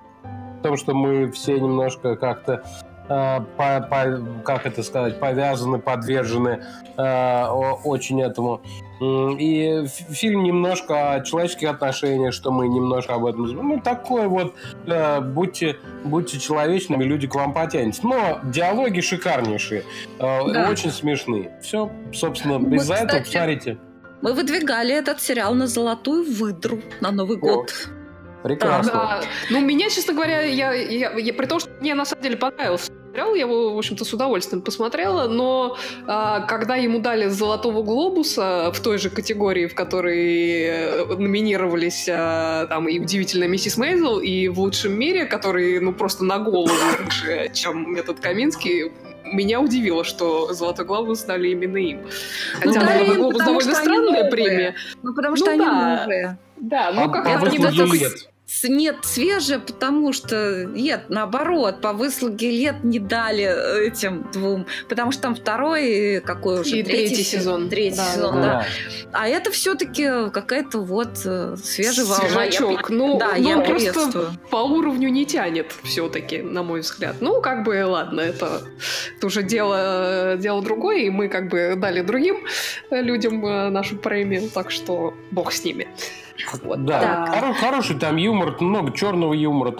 том, что мы все немножко как-то э, по, по, как это сказать, повязаны, подвержены э, очень этому. И фильм немножко о человеческих отношениях, что мы немножко об этом... Ну, такой вот, э, будьте, будьте человечными, люди к вам потянутся. Но диалоги шикарнейшие, э, да. очень смешные. Все, собственно, из-за этого, смотрите... Мы выдвигали этот сериал на золотую выдру на Новый год. Прекрасно. Да. Ну, меня, честно говоря, я, я, я, при том, что мне на самом деле понравился сериал, я его, в общем-то, с удовольствием посмотрела, но а, когда ему дали «Золотого глобуса» в той же категории, в которой э, номинировались а, там и «Удивительная миссис Мейзел», и «В лучшем мире», который, ну, просто на голову выше, чем «Метод Каминский», меня удивило, что «Золотой глобус» дали именно им. Ну Хотя ну, «Золотой глобус» довольно странная премия. Ну, потому что ну, они да. новые. Да, ну а, как а они нет, свежее, потому что нет, наоборот, по выслуге лет не дали этим двум, потому что там второй какой уже И третий, третий сезон, третий да, сезон, да. да. А это все-таки какая-то вот э, свежая волна. Свежачок. Ну, да, ну, я просто по уровню не тянет все-таки, на мой взгляд. Ну, как бы, ладно, это, это уже дело, дело другое, и мы как бы дали другим людям э, нашу премию, так что бог с ними. Вот. Да, Хоро- хороший там юмор, много черного юмора.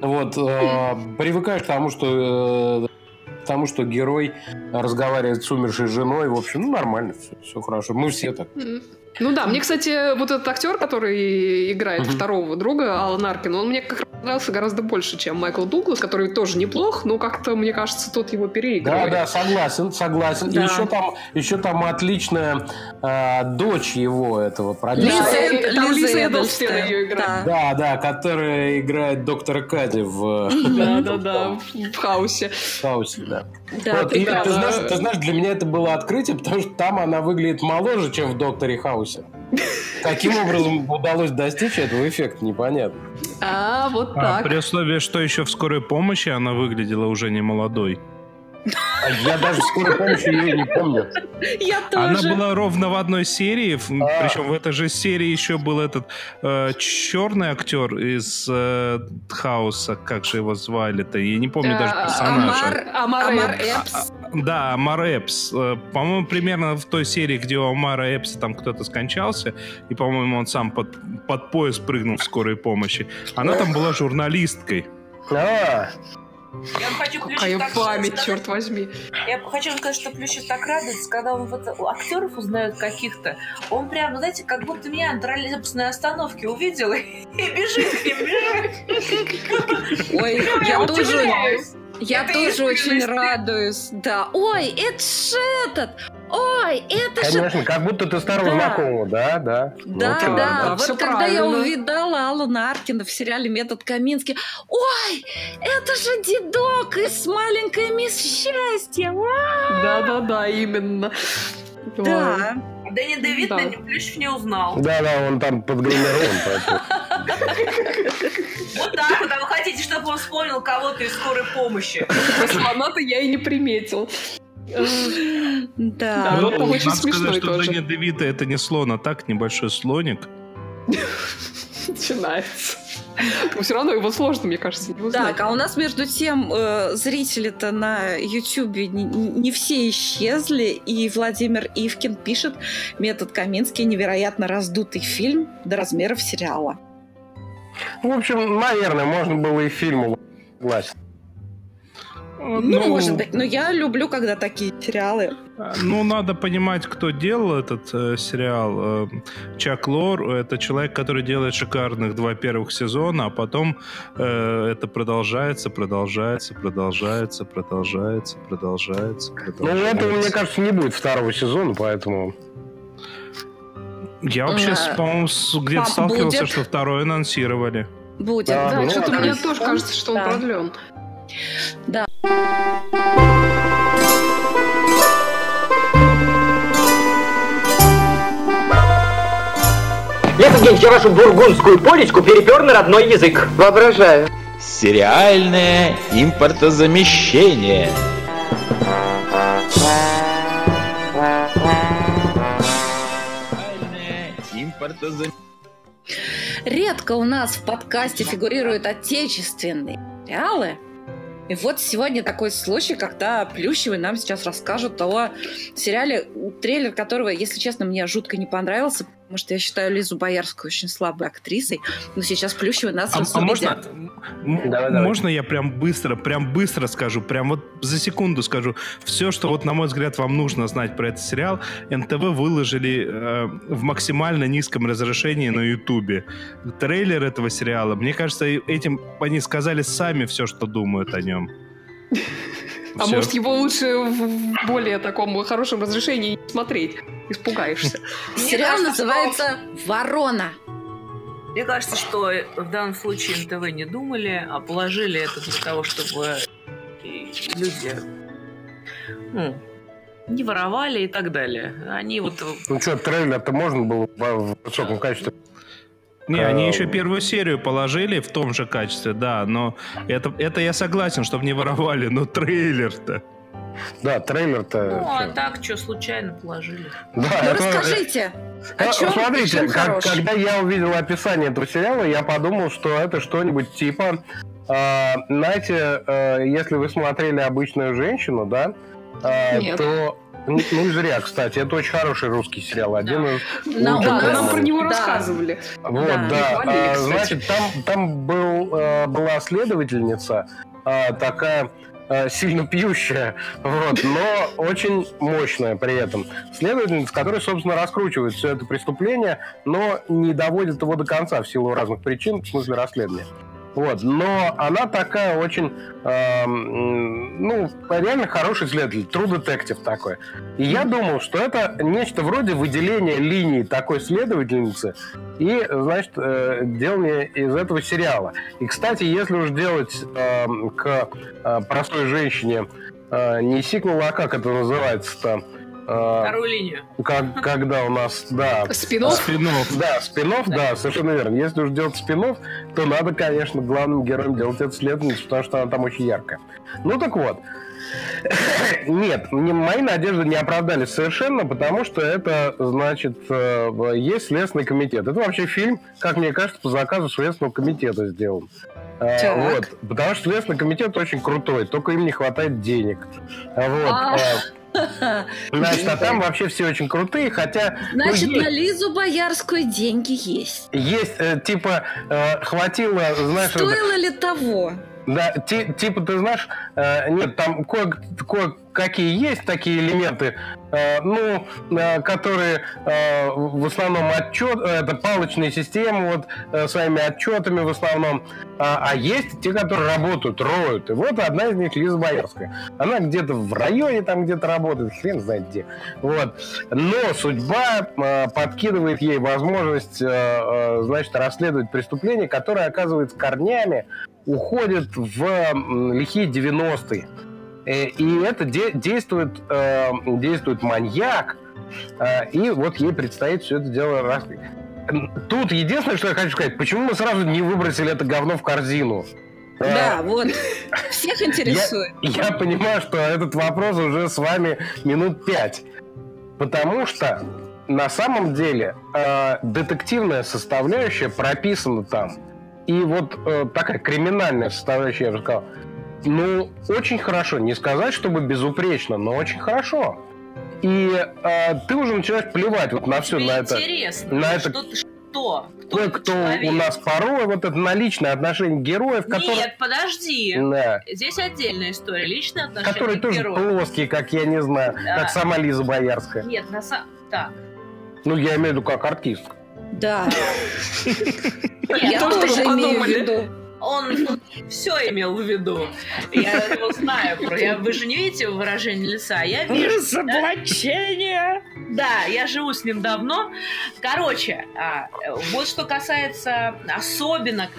Вот, э, привыкаешь к тому, что э, тому, что герой разговаривает с умершей женой. В общем, ну нормально, все, все хорошо. Мы все так. Ну да, мне, кстати, вот этот актер, который играет mm-hmm. второго друга, Алан Аркин, он мне как раз нравился гораздо больше, чем Майкл Дуглас, который тоже неплох, но как-то, мне кажется, тот его переигрывает. Да, да, согласен, согласен. Да. И еще там, еще там отличная э, дочь его, этого продюсера. Лиза, там Лиза Эдлстен ее играет. Да. да, да, которая играет доктора Кади в... Да, да, да, в Хаусе. В Хаусе, да. Да, вот, и, ты, знаешь, ты знаешь, для меня это было открытие, потому что там она выглядит моложе, чем в Докторе Хаусе. Каким образом удалось достичь этого эффекта, непонятно. А, вот а, так. При условии, что еще в скорой помощи она выглядела уже не молодой. А я даже скорой помощи ее не помню. Я тоже. Она была ровно в одной серии, а. причем в этой же серии еще был этот э, черный актер из э, Хауса, как же его звали-то, я не помню а, даже персонажа. Омар, Омар, Омар Эппс. А, а, да, Омар Эппс. Э, по-моему, примерно в той серии, где у Омара Эппса там кто-то скончался, и, по-моему, он сам под, под пояс прыгнул в скорой помощи. Она там была журналисткой. А, я хочу Какая так память, сказать, черт возьми. Я хочу сказать, что Плющев так радуется, когда он вот актеров узнает каких-то. Он прям, знаете, как будто меня на троллейбусной остановке увидел и, и бежит к ним, Ой, я тоже... Я тоже очень радуюсь, да. Ой, это ж этот! Ой, это Конечно, же... Конечно, как будто ты старого да. знакомого, да, да. Да, вот, да. да. Вот когда правильно. я увидала Алана Аркина в сериале «Метод Каминский», ой, это же дедок из «Маленькой мисс Счастья». Да-да-да, именно. Да. Дэнни Дэвид да. Плющев не узнал. Да-да, он там подгримирован, поэтому... Вот так вот, а вы хотите, чтобы он вспомнил кого-то из скорой помощи? Космонавта я и не приметил. Да. Ну, очень Надо смешной сказать, что Дэнни Девита это не слон, а так небольшой слоник. Начинается. Но все равно его сложно, мне кажется, не узнать. Так, а у нас между тем э, зрители-то на Ютубе не, не все исчезли, и Владимир Ивкин пишет «Метод Каминский невероятно раздутый фильм до размеров сериала». В общем, наверное, можно было и фильм согласен. Ну, ну, может быть, но я люблю, когда такие сериалы. Ну, надо понимать, кто делал этот э, сериал. Э, Чак Лор — это человек, который делает шикарных два первых сезона, а потом э, это продолжается, продолжается, продолжается, продолжается, продолжается, продолжается. Ну, этого, мне кажется, не будет второго сезона, поэтому... Я вообще, а, по-моему, где-то сталкивался, будет? что второй анонсировали. Будет. Да, да ну, что-то мне тоже кажется, что он да. продлен. Да. Я, Евгений, я вашу бургундскую полечку перепер на родной язык. Воображаю. Сериальное импортозамещение. Редко у нас в подкасте фигурируют отечественные сериалы, и вот сегодня такой случай, когда Плющевый нам сейчас расскажут о сериале, трейлер которого, если честно, мне жутко не понравился, Может, я считаю Лизу Боярскую очень слабой актрисой, но сейчас Плющева нас а, а можно, давай, давай. можно я прям быстро, прям быстро скажу, прям вот за секунду скажу. Все, что вот, на мой взгляд, вам нужно знать про этот сериал, НТВ выложили э, в максимально низком разрешении на Ютубе. Трейлер этого сериала, мне кажется, этим они сказали сами все, что думают о нем. А Все. может, его лучше в более таком хорошем разрешении смотреть? Испугаешься. Сериал называется «Ворона». Мне кажется, что в данном случае НТВ не думали, а положили это для того, чтобы люди ну, не воровали и так далее. Они вот... Ну что, трейлер-то можно было в высоком качестве не, они еще первую серию положили в том же качестве, да, но это, это я согласен, чтобы не воровали, но трейлер-то... Да, трейлер-то... Ну, а так, что, случайно положили. Да, ну, это... расскажите, о а, чем Смотрите, как, когда я увидел описание этого сериала, я подумал, что это что-нибудь типа... Э, знаете, э, если вы смотрели «Обычную женщину», да, э, то ну, ну, зря, кстати. Это очень хороший русский сериал. Один из нам, да, нам про него да. рассказывали. Вот, да. да. а, значит, там, там был, э, была следовательница а, такая а, сильно пьющая, вот, но очень мощная при этом. Следовательница, которая, собственно, раскручивает все это преступление, но не доводит его до конца в силу разных причин, в смысле расследования. Вот. Но она такая очень, э, ну, реально хороший следователь, true detective такой. И я думал, что это нечто вроде выделения линии такой следовательницы и, значит, э, делания из этого сериала. И, кстати, если уж делать э, к э, простой женщине э, не сиквел, а как это называется-то, а, Вторую линию. Как, когда у нас, да. Спинов? Спинов. Да, спинов, да. да, совершенно верно. Если уж делать спинов, то надо, конечно, главным героем делать эту следовательницу, потому что она там очень яркая. Ну так вот. Нет, мои надежды не оправдались совершенно, потому что это, значит, э, есть Следственный комитет. Это вообще фильм, как мне кажется, по заказу Следственного комитета сделан. Э, так. Вот, потому что Следственный комитет очень крутой, только им не хватает денег. Вот. А. Значит, а там вообще все очень крутые, хотя... Значит, ну, на Лизу Боярскую деньги есть. Есть, э, типа, э, хватило, знаешь... Стоило ли того? Да, типа, ты знаешь, э, нет, там кое, кое какие есть такие элементы, э, ну, э, которые э, в основном отчет, это палочные системы, вот, э, своими отчетами в основном, а, а есть те, которые работают, роют. И вот одна из них Лиза Боярская. Она где-то в районе там где-то работает, хрен знает где. Вот. Но судьба э, подкидывает ей возможность, э, э, значит, расследовать преступление, которое оказывается корнями уходит в лихие 90-е. Э, и это де- действует, э, действует маньяк, э, и вот ей предстоит все это дело раскрыть. Тут единственное, что я хочу сказать, почему мы сразу не выбросили это говно в корзину? Да, вот. Всех интересует. Я, я понимаю, что этот вопрос уже с вами минут пять. Потому что на самом деле э, детективная составляющая прописана там и вот э, такая криминальная составляющая, я бы сказал, ну, очень хорошо. Не сказать, чтобы безупречно, но очень хорошо. И э, ты уже начинаешь плевать вот на все, на это. Интересно, на это... что кто? Кто, кто, кто у нас порой, вот это на личное отношение героев, которые... Нет, подожди. Да. Здесь отдельная история, личные отношения Которые тоже героев. плоские, как я не знаю, да. как сама Лиза Боярская. Нет, на самом... Так. Ну, я имею в виду как артистка. Да. Я тоже имею в виду. Он все имел в виду. Я его знаю. Я, вы же не видите выражение лица? Я вижу. Разоблачение! Да, я живу с ним давно. Короче, а, вот что касается, особенно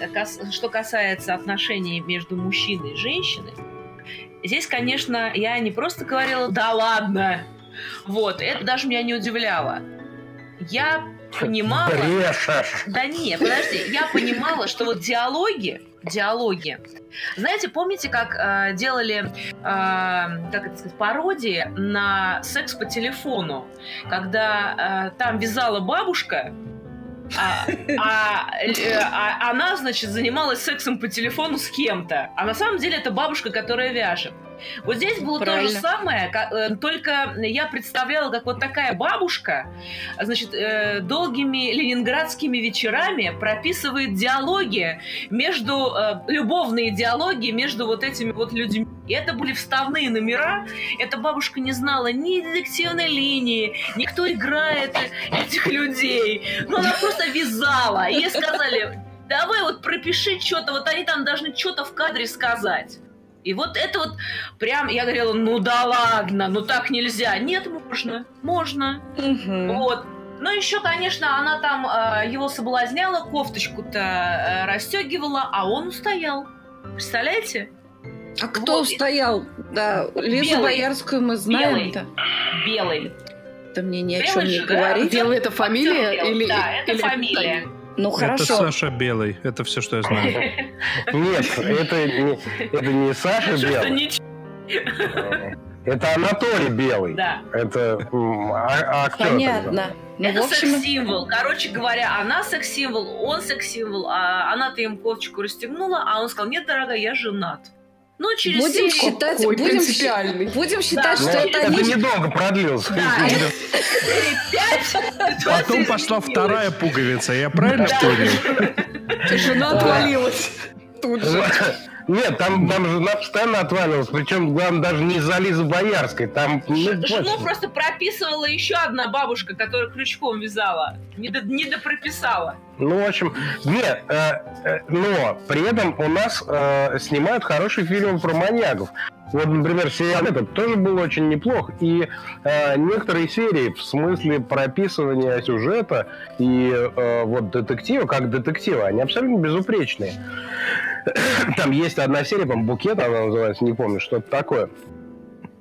что касается отношений между мужчиной и женщиной, здесь, конечно, я не просто говорила «да ладно», вот, это даже меня не удивляло. Я понимала... Брешешь. Да нет, подожди. Я понимала, что вот диалоги, диалоги. Знаете, помните, как э, делали, э, как это сказать, пародии на секс по телефону, когда э, там вязала бабушка, а, а, э, а она, значит, занималась сексом по телефону с кем-то. А на самом деле это бабушка, которая вяжет. Вот здесь было Правильно. то же самое, э, только я представляла, как вот такая бабушка, значит, э, долгими ленинградскими вечерами прописывает диалоги между, э, любовные диалоги между вот этими вот людьми. И это были вставные номера. Эта бабушка не знала ни детективной линии, никто играет этих людей. Но она просто вязала. И ей сказали, давай вот пропиши что-то, вот они там должны что-то в кадре сказать. И вот это вот прям, я говорила, ну да ладно, ну так нельзя. Нет, можно, можно. Угу. Вот. Но еще, конечно, она там э, его соблазняла, кофточку-то э, расстегивала, а он устоял. Представляете? А кто вот. устоял? Да, Лизу Белый. Боярскую мы знаем. Белый. Белый. Это мне ни о чем не да? говорит. Белый это фамилия? Или, да, это или фамилия. Ну хорошо. Это Саша Белый. Это все, что я знаю. Нет, это не, это не Саша Белый. Это Анатолий Белый. Да. Это а, актер. Понятно. Ну, это общем... секс-символ. Короче говоря, она секс-символ, он секс-символ, а она-то им кофточку расстегнула, а он сказал, нет, дорогая, я женат. Ну, через будем серию... считать, будем, принципиальный. будем считать, да, что это, это не... недолго продлилось. Да, Потом пошла вторая пуговица, я правильно понял? Жена отвалилась тут же. Нет, там, там жена постоянно отваливалась, причем, главное, даже не за Лизу Боярской. Там, ну, Жену просто прописывала еще одна бабушка, которая крючком вязала. Не, до, не допрописала. Ну, в общем, нет, э, э, но при этом у нас э, снимают хорошие фильмы про маньяков. Вот, например, сериал этот тоже был очень неплох. И э, некоторые серии в смысле прописывания сюжета и э, вот детектива, как детектива, они абсолютно безупречные. Там есть одна серия, по букет она называется, не помню, что-то такое.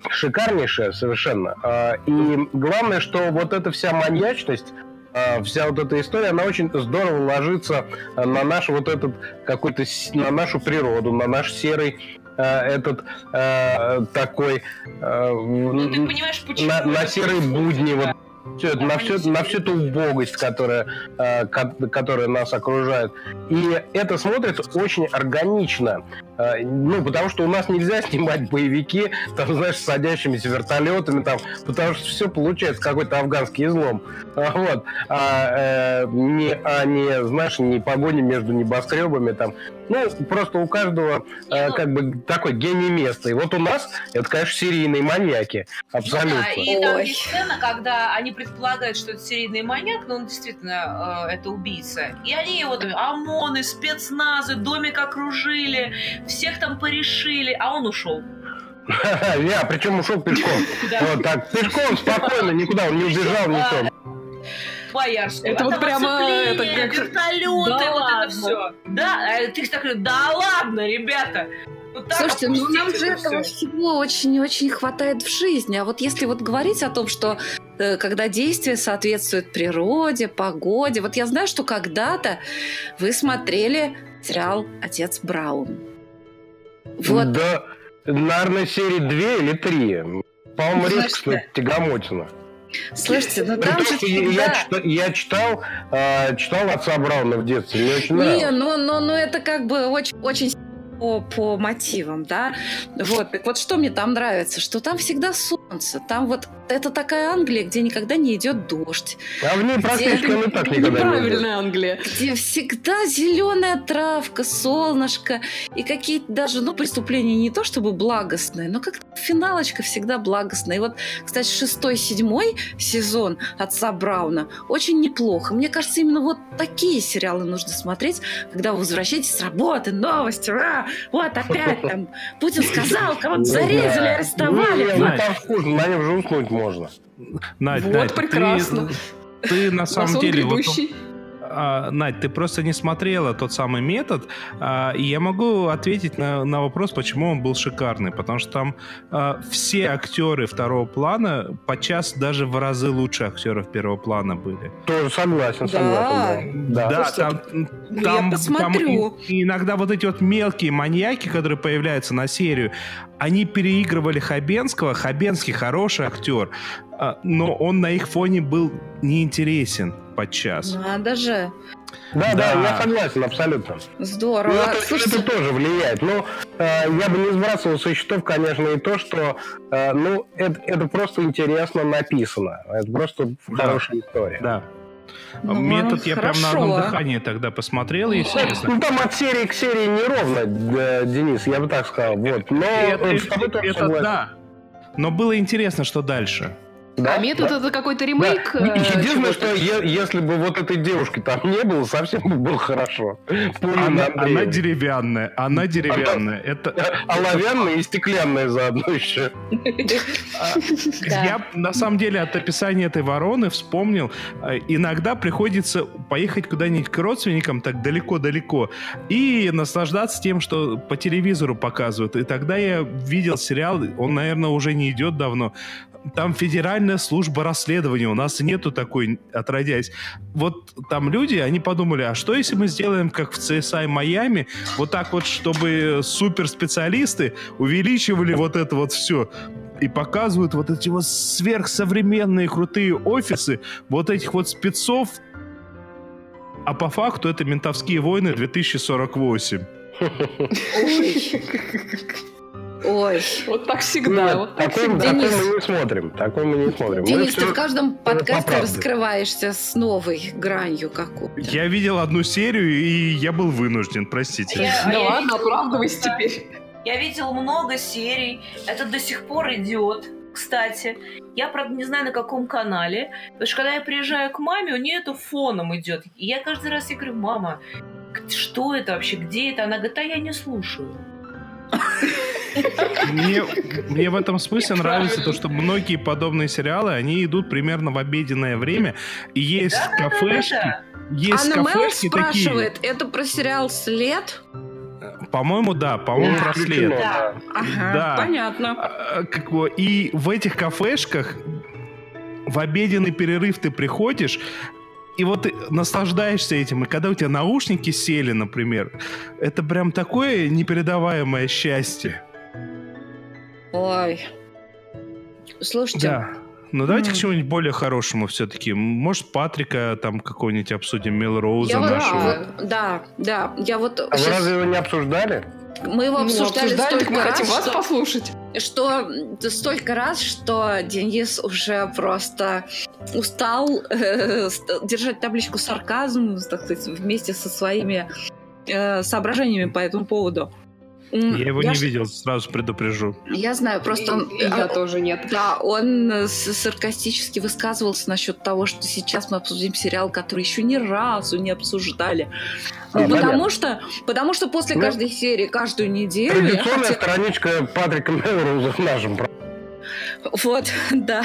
Шикарнейшая совершенно. А, и главное, что вот эта вся маньячность, а, вся вот эта история, она очень здорово ложится на наш вот этот какой-то, на нашу природу, на наш серый этот э, такой э, ну, на, на серые будни вот все, на, всю, на всю эту убогость, которая, э, которая нас окружает. И это смотрится очень органично. Э, ну, потому что у нас нельзя снимать боевики, там, знаешь, с садящимися вертолетами, там, потому что все получается какой-то афганский излом. А, вот. А, э, не, а не, знаешь, не погони между небоскребами там. Ну, просто у каждого э, ну как бы такой гений места. И вот у нас это, конечно, серийные маньяки. Абсолютно. Ну, да, и там есть сцена, когда они предполагают, что это серийный маньяк, но он действительно э, это убийца. И они вот ОМОНы, спецназы, домик окружили, всех там порешили, а он ушел. Я, причем ушел пешком. Вот так, пешком, спокойно, никуда, он не убежал, никто. Боярскую. Это вот прямо это как... вертолеты, да вот ладно. это все. Да, а ты так да ладно, ребята. Вот Слушайте, ну нам же этого всего очень-очень хватает в жизни. А вот если вот говорить о том, что э, когда действие соответствует природе, погоде. Вот я знаю, что когда-то вы смотрели сериал «Отец Браун». Вот. Да, наверное, серии две или три. По-моему, резко тягомотина. Слушайте, ну там же всегда... я, я читал, э, читал отца Брауна в детстве, мне очень нравилось. Не, ну, ну, ну это как бы очень, очень по, по мотивам, да. Вот, так вот что мне там нравится, что там всегда солнце, там вот это такая Англия, где никогда не идет дождь. А в ней практически где... ну, так никогда Неправильная не Англия. Где всегда зеленая травка, солнышко и какие-то даже, ну, преступления не то чтобы благостные, но как финалочка всегда благостная. И вот, кстати, шестой, седьмой сезон отца Брауна очень неплохо. Мне кажется, именно вот такие сериалы нужно смотреть, когда вы возвращаетесь с работы, новости, ура, вот опять там Путин сказал, кого-то зарезали, арестовали. Ну, там вкусно, на нем же уснуть можно. Надь, вот Надь, прекрасно. Ты, ты на самом деле... Вот, а, Надь, ты просто не смотрела тот самый метод, а, и я могу ответить на, на вопрос, почему он был шикарный. Потому что там а, все актеры второго плана подчас даже в разы лучше актеров первого плана были. Тоже согласен, согласен. Да, да. там, ну, там, я посмотрю. Там, иногда вот эти вот мелкие маньяки, которые появляются на серию, они переигрывали Хабенского. Хабенский хороший актер. но он на их фоне был неинтересен подчас. Надо же. Да, да, да, я согласен, абсолютно. Здорово. Ну, это, это тоже влияет. Но э, я бы не сбрасывал со счетов, конечно, и то, что э, ну, это, это просто интересно написано. Это просто да. хорошая история. Да. Ну, Метод я прям на одном дыхании тогда посмотрел, если честно. Ну, там от серии к серии неровно, Денис, я бы так сказал. Вот. Но это, это, это да. Но было интересно, что дальше. Да? А метод да. это какой-то ремейк? Да. Э, Единственное, что е- если бы вот этой девушки там не было, совсем бы было хорошо. Она, она деревянная, она деревянная. Она, это, оловянная и стеклянная заодно еще. Я на самом деле от описания этой вороны вспомнил, э, иногда приходится поехать куда-нибудь к родственникам так далеко-далеко и наслаждаться тем, что по телевизору показывают. И тогда я видел сериал, он, наверное, уже не идет давно, там федеральная служба расследования, у нас нету такой, отродясь. Вот там люди, они подумали, а что если мы сделаем, как в CSI Майами, вот так вот, чтобы суперспециалисты увеличивали вот это вот все и показывают вот эти вот сверхсовременные крутые офисы вот этих вот спецов, а по факту это ментовские войны 2048. Ой. Вот так всегда. Нет, вот так такой, всегда. Такой Денис, мы не смотрим. Такой мы не смотрим. Денис, мы ты в каждом подкасте раскрываешься с новой гранью какой-то. Я видел одну серию, и я был вынужден, простите. Я, да я ладно, оправдывайся теперь. Я видел много серий. Это до сих пор идет кстати. Я, правда, не знаю, на каком канале. Потому что когда я приезжаю к маме, у нее это фоном идет. И я каждый раз я говорю, мама, что это вообще, где это? Она говорит, а я не слушаю. Мне, мне в этом смысле нравится то, что многие подобные сериалы, они идут примерно в обеденное время, и есть да, кафешки, да, да, есть Анна кафешки Мэл спрашивает, такие. это про сериал «След»? По-моему, да, по-моему, про след. Да. Ага, да. понятно. А, как бы, и в этих кафешках в обеденный перерыв ты приходишь, и вот ты наслаждаешься этим. И когда у тебя наушники сели, например, это прям такое непередаваемое счастье. Ой. Слушайте. Да. Ну давайте mm. к чему-нибудь более хорошему все-таки. Может, Патрика там какого-нибудь обсудим, Мелроуза я нашего. Вот, да, да. Я вот а сейчас... вы разве его не обсуждали? Мы его обсуждали, обсуждали столько мы раз, хотим вас что, послушать. Что столько раз, что Денис уже просто устал э, держать табличку сарказм, так сказать, вместе со своими э, соображениями по этому поводу. Я его я не ш... видел, сразу предупрежу. Я знаю, просто он... И, я а, тоже нет. Да, он саркастически высказывался насчет того, что сейчас мы обсудим сериал, который еще ни разу не обсуждали. А, ну, потому что, потому что после ну, каждой серии, каждую неделю... Традиционная хотел... страничка Патрика Мелроуза в нашем вот, да.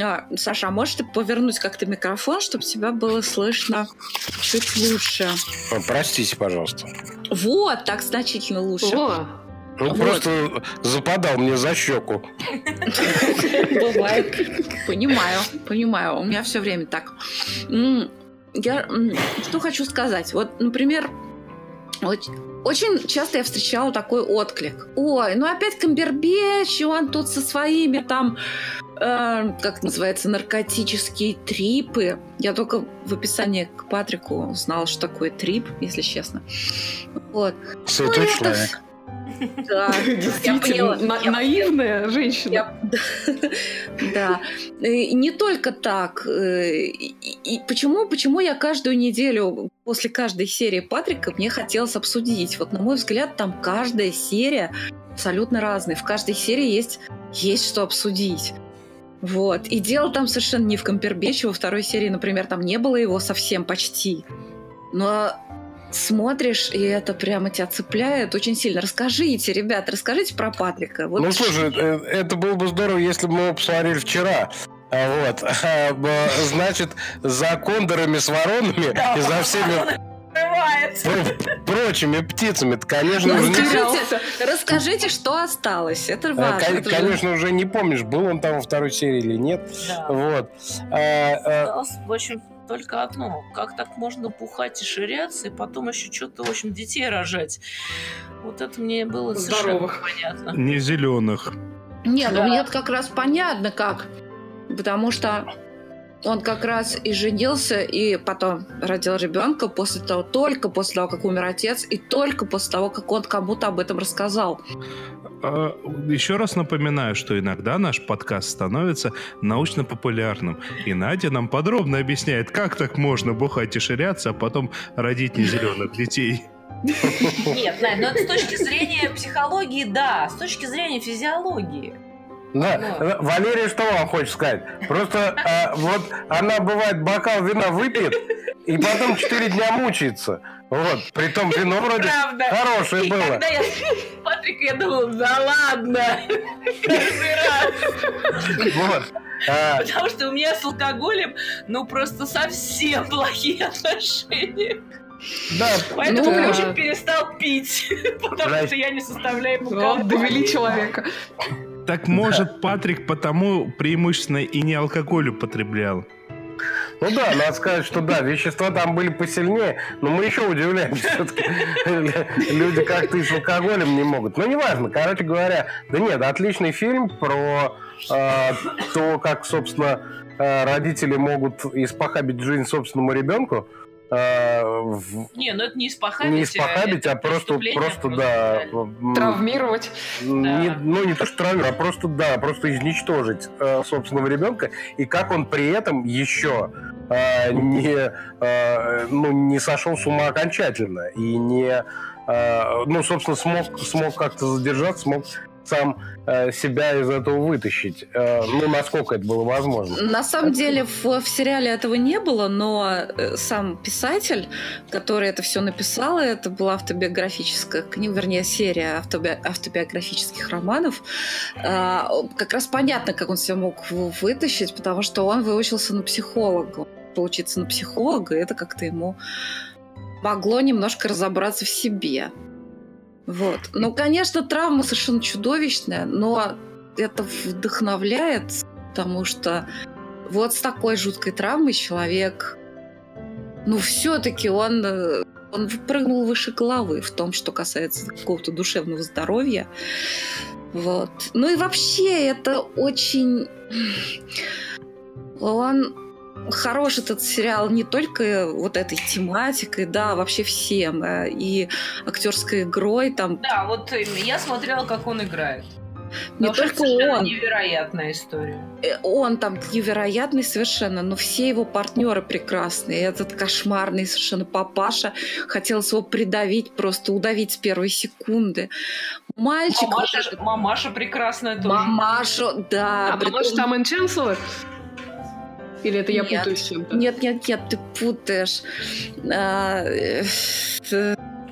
А, Саша, а можешь ты повернуть как-то микрофон, чтобы тебя было слышно чуть лучше? Простите, пожалуйста. Вот, так значительно лучше. О. Ну, вот. просто западал мне за щеку. Бывает. Понимаю, понимаю. У меня все время так. Я что хочу сказать. Вот, например, вот очень часто я встречала такой отклик. Ой, ну опять Камбербеч, он тут со своими там, э, как называется, наркотические трипы. Я только в описании к Патрику узнала, что такое трип, если честно. Вот. Святой ну, человек. Да, действительно, на, наивная женщина. Я, да, И не только так. Э, и, и почему, почему я каждую неделю после каждой серии Патрика мне хотелось обсудить? Вот на мой взгляд, там каждая серия абсолютно разная. В каждой серии есть, есть что обсудить. Вот. И дело там совершенно не в Кампербече. Во второй серии, например, там не было его совсем почти. Но смотришь, и это прямо тебя цепляет очень сильно. Расскажите, ребят, расскажите про Патрика. Вот. Ну, слушай, э, это было бы здорово, если бы мы его посмотрели вчера. А вот, а, значит, за кондорами с воронами и за всеми прочими птицами, конечно, ну, расскажите, расскажите, что осталось. Это а, важно. Конечно, уже не помнишь, был он там во второй серии или нет. Вот. Осталось, в общем, только одно. Как так можно пухать и ширяться, и потом еще что-то, в общем, детей рожать? Вот это мне было Здоровых. совершенно понятно. Не зеленых. Нет, ну да. ну мне как раз понятно, как. потому что он как раз и женился, и потом родил ребенка после того, только после того, как умер отец, и только после того, как он кому-то об этом рассказал. А, еще раз напоминаю, что иногда наш подкаст становится научно-популярным. И Надя нам подробно объясняет, как так можно бухать и ширяться, а потом родить незеленых детей. Нет, Надя, но это с точки зрения психологии, да. С точки зрения физиологии. Да, Но. Валерия, что вам хочет сказать? Просто а, вот она бывает бокал вина выпьет, и потом четыре дня мучается. Вот, при том вино вроде Правда. хорошее и было. Когда я Патрик, я думал, да ладно, каждый раз. Вот. А... Потому что у меня с алкоголем, ну, просто совсем плохие отношения. Да, Поэтому ну, Ключик перестал пить, потому Значит, что я не составляю ему довели человека. Так может Патрик потому преимущественно и не алкоголь употреблял? Ну да, надо сказать, что да, вещества там были посильнее, но мы еще удивляемся, все-таки люди как-то и с алкоголем не могут. Но неважно, короче говоря, да нет, отличный фильм про э, то, как, собственно, э, родители могут испохабить жизнь собственному ребенку. Э. Не, ну это не испохабить. Не испохабить, а просто, просто, да. Травмировать. Не, да. Ну, не то, что травмировать, а просто, да, просто изничтожить э, собственного ребенка. И как он при этом еще э, не, э, ну, не сошел с ума окончательно. И не, э, ну, собственно, смог, смог как-то задержаться, смог сам э, себя из этого вытащить. Э, ну, насколько это было возможно. На самом деле в, в сериале этого не было, но э, сам писатель, который это все написал, это была автобиографическая книга, вернее, серия автоби, автобиографических романов, э, как раз понятно, как он себя мог вытащить, потому что он выучился на психолога. Поучиться на психолога, это как-то ему могло немножко разобраться в себе. Вот. Ну, конечно, травма совершенно чудовищная, но это вдохновляет, потому что вот с такой жуткой травмой человек, ну, все-таки он, он прыгнул выше головы в том, что касается какого-то душевного здоровья. Вот. Ну и вообще это очень... Он хорош этот сериал не только вот этой тематикой, да, вообще всем, э, и актерской игрой там. Да, вот я смотрела, как он играет. Не Потому только он. Невероятная история. Э, он там невероятный совершенно, но все его партнеры прекрасные. Этот кошмарный совершенно папаша хотелось его придавить, просто удавить с первой секунды. Мальчик... Мамаша, вот... мамаша прекрасная тоже. Мамаша, да. А потому что там Энченселор? Или это я нет, путаю с чем-то? Нет, нет, нет, ты путаешь. А, э,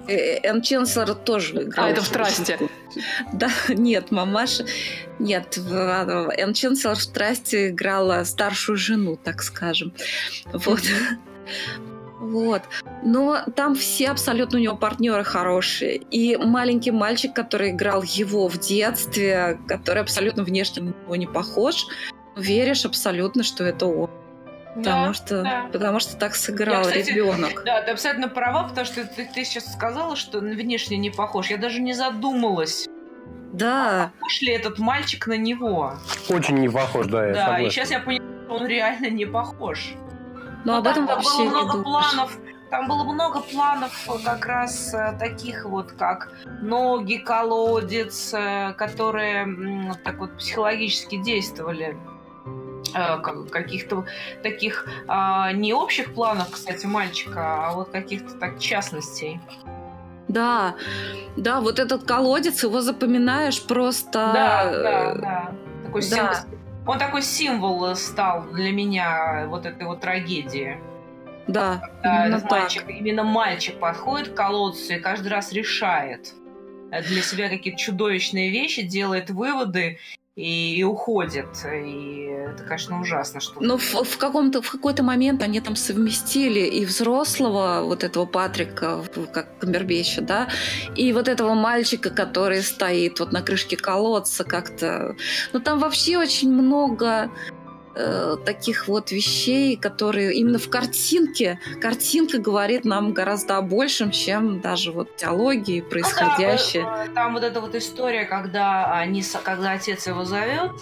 Энн Ченслер тоже играл. А, это в «Трасте». Да, нет, мамаша... Нет, Энн Ченслер в «Трасте» играла старшую жену, так скажем. Вот. Вот. Но там все абсолютно у него партнеры хорошие. И маленький мальчик, который играл его в детстве, который абсолютно внешне на него не похож, веришь абсолютно, что это он. Потому, да, что, да. потому что так сыграл Я, кстати, ребенок. Да, ты абсолютно права, потому что ты, ты сейчас сказала, что внешне не похож. Я даже не задумалась. Да. Похож ли этот мальчик на него? Очень не похож, да. Я да, согласен. и сейчас я поняла, что он реально не похож. Но, Но об этом вообще было много думаешь. планов. Там было много планов как раз э, таких вот, как ноги, колодец, э, которые так вот психологически действовали каких-то таких а, не общих планов, кстати, мальчика, а вот каких-то так частностей. Да, да, вот этот колодец, его запоминаешь просто... Да, да, да. Такой да. Символ, он такой символ стал для меня вот этой вот трагедии. Да, Когда именно мальчик, так. Именно мальчик подходит к колодцу и каждый раз решает для себя какие-то чудовищные вещи, делает выводы и, и уходит. И это, конечно, ужасно. Что Но в, в, каком-то, в какой-то момент они там совместили и взрослого, вот этого Патрика, как Камбербеча, да, и вот этого мальчика, который стоит вот на крышке колодца как-то. Ну, там вообще очень много э, таких вот вещей, которые именно в картинке, картинка говорит нам гораздо о большем, чем даже вот диалоги происходящее. Ну, да, там вот эта вот история, когда они, когда отец его зовет,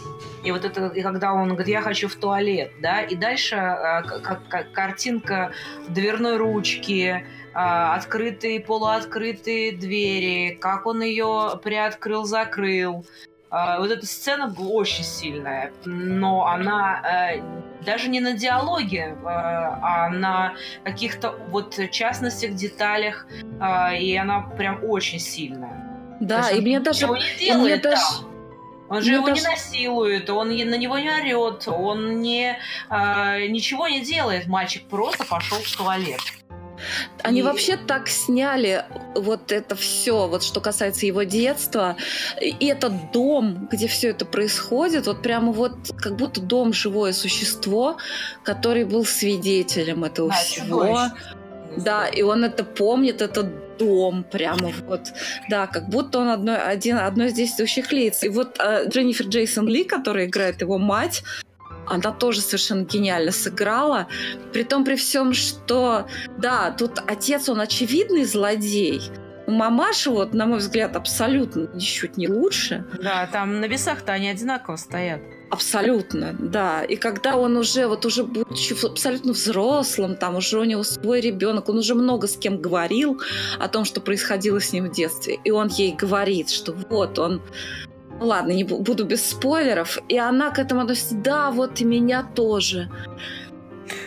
и вот это, и когда он говорит, я хочу в туалет, да, и дальше э, как, как картинка дверной ручки, а, открытые, полуоткрытые двери, как он ее приоткрыл, закрыл. А, вот эта сцена была очень сильная, но она э, даже не на диалоге, э, а на каких-то вот частностях, деталях, и она прям очень сильная. Да, и мне даже... Не делает, даже... Он же его даже... не насилует, он на него не орет, он не, э, ничего не делает. Мальчик просто пошел в туалет. Они и... вообще так сняли вот это все, вот что касается его детства, и этот дом, где все это происходит, вот прямо вот как будто дом живое существо, который был свидетелем этого да, всего. Чудовище. Да, и он это помнит, этот дом прямо вот. Да, как будто он одно, один, одно из действующих лиц. И вот э, Дженнифер Джейсон Ли, которая играет его мать, она тоже совершенно гениально сыграла. При том, при всем, что, да, тут отец, он очевидный злодей, Мамаша, вот, на мой взгляд, абсолютно ничуть не лучше. Да, там на весах-то они одинаково стоят. Абсолютно, да. И когда он уже, вот уже будучи абсолютно взрослым, там уже у него свой ребенок, он уже много с кем говорил о том, что происходило с ним в детстве. И он ей говорит, что вот он ну ладно, не буду без спойлеров. И она к этому относится, да, вот и меня тоже.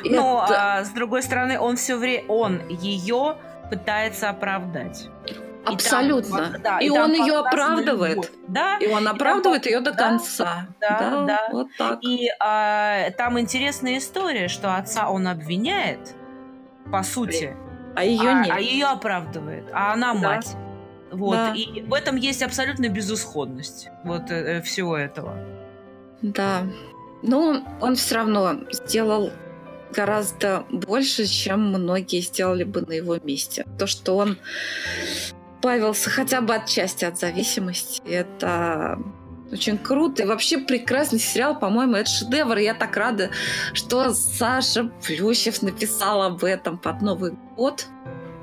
Но Это... а, с другой стороны, он все время, он ее пытается оправдать. Абсолютно. И, там, да, и, и он ее оправдывает. Да. И он оправдывает и там, ее до конца. Да, да, да. Вот так. И а, там интересная история, что отца он обвиняет, по сути. А ее а, нет. А ее оправдывает. А она да. мать. Вот. Да. И в этом есть абсолютная безысходность вот э, э, всего этого. Да. Но он все равно сделал гораздо больше, чем многие сделали бы на его месте. То, что он избавился хотя бы отчасти от зависимости, это очень круто. И вообще прекрасный сериал, по-моему, это шедевр. И я так рада, что Саша Плющев написал об этом под Новый год.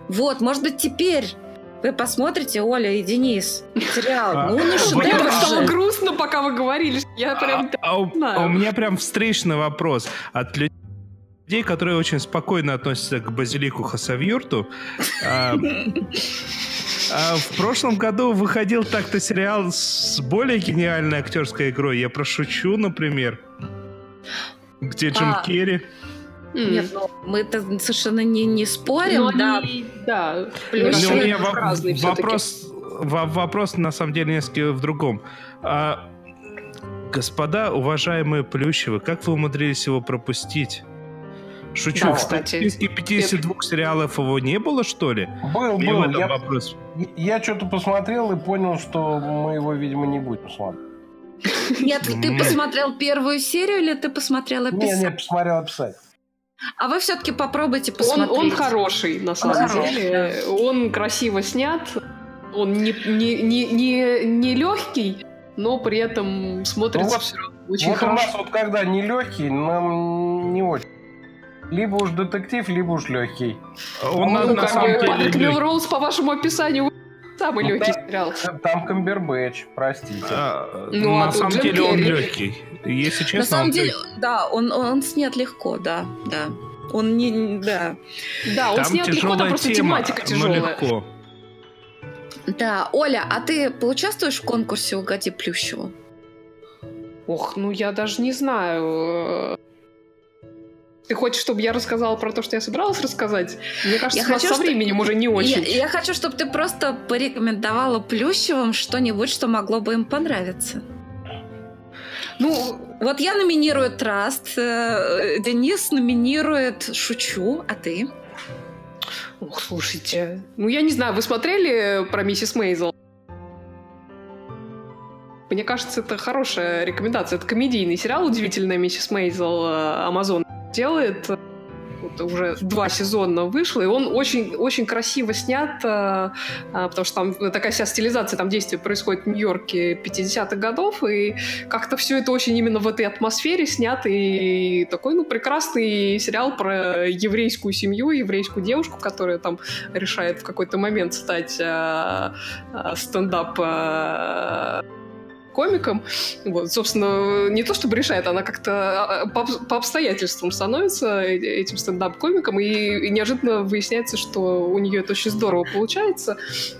Вот, может быть, теперь вы посмотрите, Оля и Денис, сериал. А, ну, ну шедевр Мне стало грустно, пока вы говорили. Я прям а, а, у, у меня прям встречный вопрос от людей, которые очень спокойно относятся к базилику Хасавюрту. А, а в прошлом году выходил так-то сериал с более гениальной актерской игрой. Я прошучу, например. Где Джим а, Керри. Нет, ну, мы это совершенно не, не спорим, Но да. Они, да, плюс у меня вопрос, вопрос на самом деле несколько в другом. А, господа, уважаемые Плющевы, как вы умудрились его пропустить? Шучу, да, кстати. Из 52 это... сериалов его не было, что ли? Был, был. Я, вопрос. я что-то посмотрел и понял, что мы его, видимо, не будем смотреть. Нет, ты посмотрел первую серию или ты посмотрел описание? Не, не, посмотрел описание. А вы все-таки попробуйте посмотреть. Он, он хороший, на самом он деле. Хороший. Он красиво снят. Он не, не, не, не, не легкий, но при этом смотрится ну, все равно очень вот хорошо. У нас вот когда не легкий, нам не очень. Либо уж детектив, либо уж легкий. Он, он на, на самом деле Мелроуз, по вашему описанию, самый ну, легкий там, сериал. Там Камбербэтч, простите. А, ну, на а самом деле он легкий. Если честно, на самом он деле, да, он, он снят легко, да, да. Он не, да. Да, он там снят легко, там просто тема, тематика тяжелая. легко. Да, Оля, а ты поучаствуешь в конкурсе «Угади Плющеву»? Ох, ну я даже не знаю. Ты хочешь, чтобы я рассказала про то, что я собиралась рассказать? Мне кажется, я хочу, со временем что... уже не очень. Я, я хочу, чтобы ты просто порекомендовала Плющевым что-нибудь, что могло бы им понравиться. Ну, вот я номинирую Траст, э, Денис номинирует Шучу, а ты? Ох, слушайте. Ну, я не знаю, вы смотрели про миссис Мейзел? Мне кажется, это хорошая рекомендация. Это комедийный сериал «Удивительная миссис Мейзел». Амазон делает. вот уже два сезона вышло, и он очень, очень красиво снят, э, э, потому что там такая вся стилизация, там действие происходит в Нью-Йорке 50-х годов, и как-то все это очень именно в этой атмосфере снято, и такой, ну, прекрасный сериал про еврейскую семью, еврейскую девушку, которая там решает в какой-то момент стать э, э, стендап э, комиком. Вот, собственно, не то чтобы решает, она как-то а, а, по, по обстоятельствам становится э, этим стендап-комиком, и, и неожиданно выясняется, что у нее это очень здорово получается.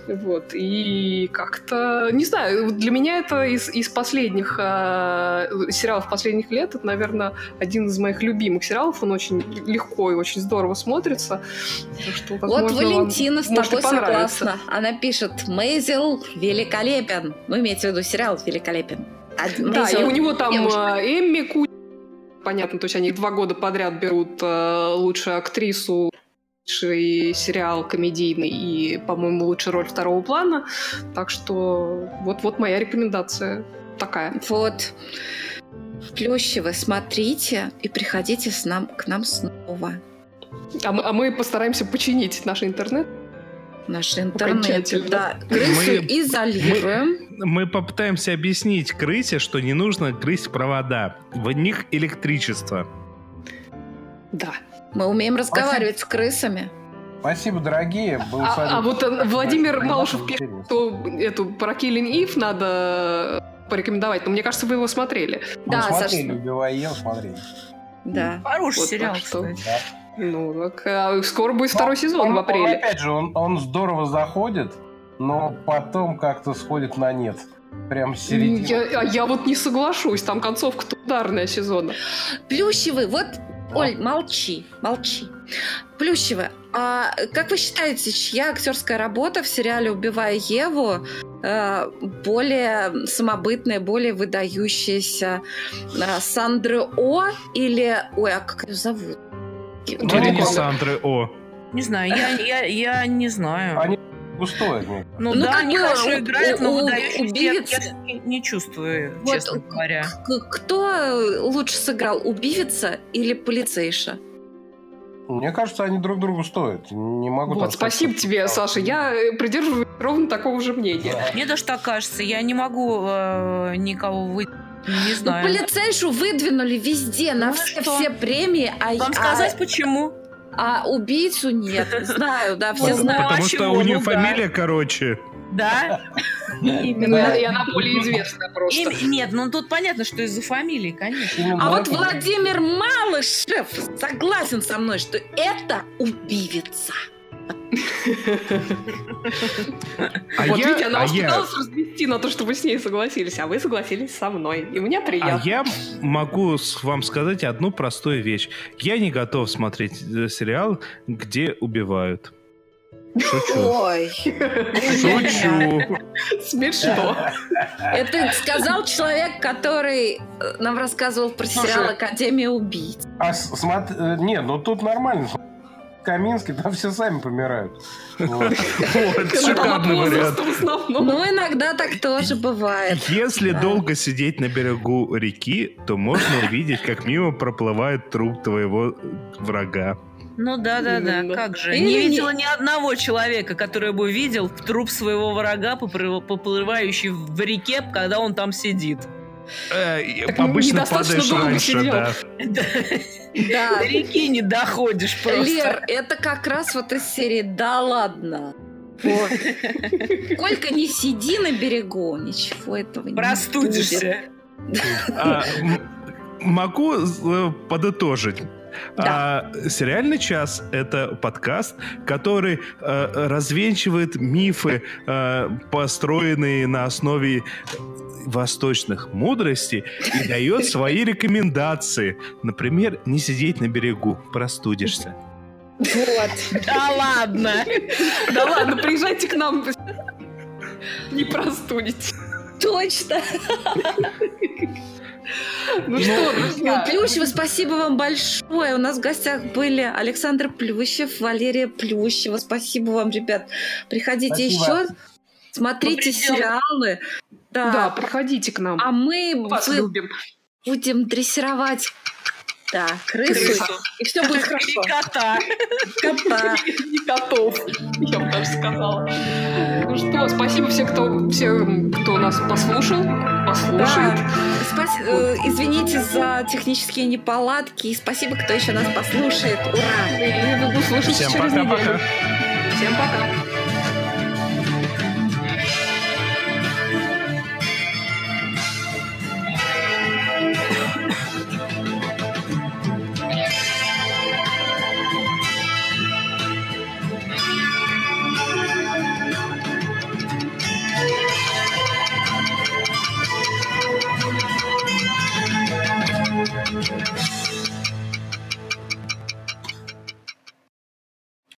Вот, и как-то, не знаю, для меня это из, из последних э, сериалов последних лет, это, наверное, один из моих любимых сериалов, он очень легко и очень здорово смотрится. Что, возможно, вот Валентина с тобой согласна. Она пишет, Мейзел великолепен. Ну, имеется в виду сериал великолепен великолепен. Да, и у него там девушка. Э, Эмми Ку... Понятно, то есть они два года подряд берут э, лучшую актрису, лучший сериал комедийный и, по-моему, лучшая роль второго плана. Так что вот-вот моя рекомендация такая. Вот. Плющево смотрите и приходите с нам, к нам снова. А мы, а мы постараемся починить наш интернет. Наш интернет, да. Крысу мы, изолируем. Мы, мы попытаемся объяснить крысе, что не нужно грызть провода. В них электричество. Да. Мы умеем разговаривать Спасибо. с крысами. Спасибо, дорогие. Был а, а вот э, Владимир Малышев пишет, что эту про Killing Eve надо порекомендовать, но мне кажется, вы его смотрели. Да, Мы смотрели, Саша... убивая Еву, смотрели. Да. Хороший вот сериал, что. Да. Ну, так а скоро будет второй но, сезон он, в апреле. Он, опять же, он, он здорово заходит, но потом как-то сходит на нет. Прям середина. Я, а я вот не соглашусь, там концовка ударная сезона. Плющевый, вот, да. Оль, молчи, молчи. Плющевый, а как вы считаете, чья актерская работа в сериале «Убивая Еву» э, более самобытная, более выдающаяся? Э, Сандры О или... Ой, а как ее зовут? Или Сандры О. Не знаю, я, я, я не знаю. Они густое. Ну, ну да, они хорошо играют, но выдающихся я, я не чувствую, вот честно говоря. Кто лучше сыграл, убивица или полицейша? Мне кажется, они друг другу стоят. Не могу Вот, спасибо тебе, Саша. Я придерживаюсь ровно такого же мнения. Мне даже так кажется. Я не могу э, никого вы не ну, знаю. Ну, полицейшу выдвинули везде, на ну, все, все премии. А, Вам сказать, а... почему? А убийцу нет. Знаю, да, все знают. Потому что у нее фамилия короче. Да? Именно. И она более известна просто. Нет, ну тут понятно, что из-за фамилии, конечно. А вот Владимир Малышев согласен со мной, что это убивица. А вот я, видите, она а пыталась я... развести на то, что вы с ней согласились, а вы согласились со мной. И мне приятно. А я могу вам сказать одну простую вещь. Я не готов смотреть э, сериал, где убивают. Шучу. Ой. Шучу. Смешно. Это сказал человек, который э, нам рассказывал про сериал «Академия убийц». А смотри, э, нет, ну тут нормально. Каминский, там все сами помирают. Вот, шикарный вариант. Ну, иногда так тоже бывает. Если долго сидеть на берегу реки, то можно увидеть, как мимо проплывает труп твоего врага. Ну да, да, да, как же. Или не видела ни одного человека, который бы видел труп своего врага, поплывающий в реке, когда он там сидит. Э, обычно падаешь раньше, да. Да. До реки не доходишь просто. Лер, это как раз вот из серии «Да ладно». Вот. Сколько не сиди на берегу, ничего этого не Простудишься. А, могу э, подытожить. Да. А, «Сериальный час» — это подкаст, который а, развенчивает мифы, а, построенные на основе восточных мудростей и дает свои рекомендации. Например, не сидеть на берегу, простудишься. Вот. Да ладно. Да ладно, приезжайте к нам. Не простудите. Точно. Ну, что, ну, друзья. Плющева, спасибо вам большое. У нас в гостях были Александр Плющев, Валерия Плющева. Спасибо вам, ребят. Приходите еще. Смотрите сериалы. Да. да, приходите к нам. А мы Вас вы... любим. будем дрессировать Да, крысу. крысу. И все будет хорошо. И кота. Кота. И котов, я бы даже сказала. Ну что, спасибо всем, кто, всем, кто нас послушал, послушает. Да. Спас... Э, извините за технические неполадки. И спасибо, кто еще нас послушает. Ура! Буду слушать Всем через пока-пока. Всем пока.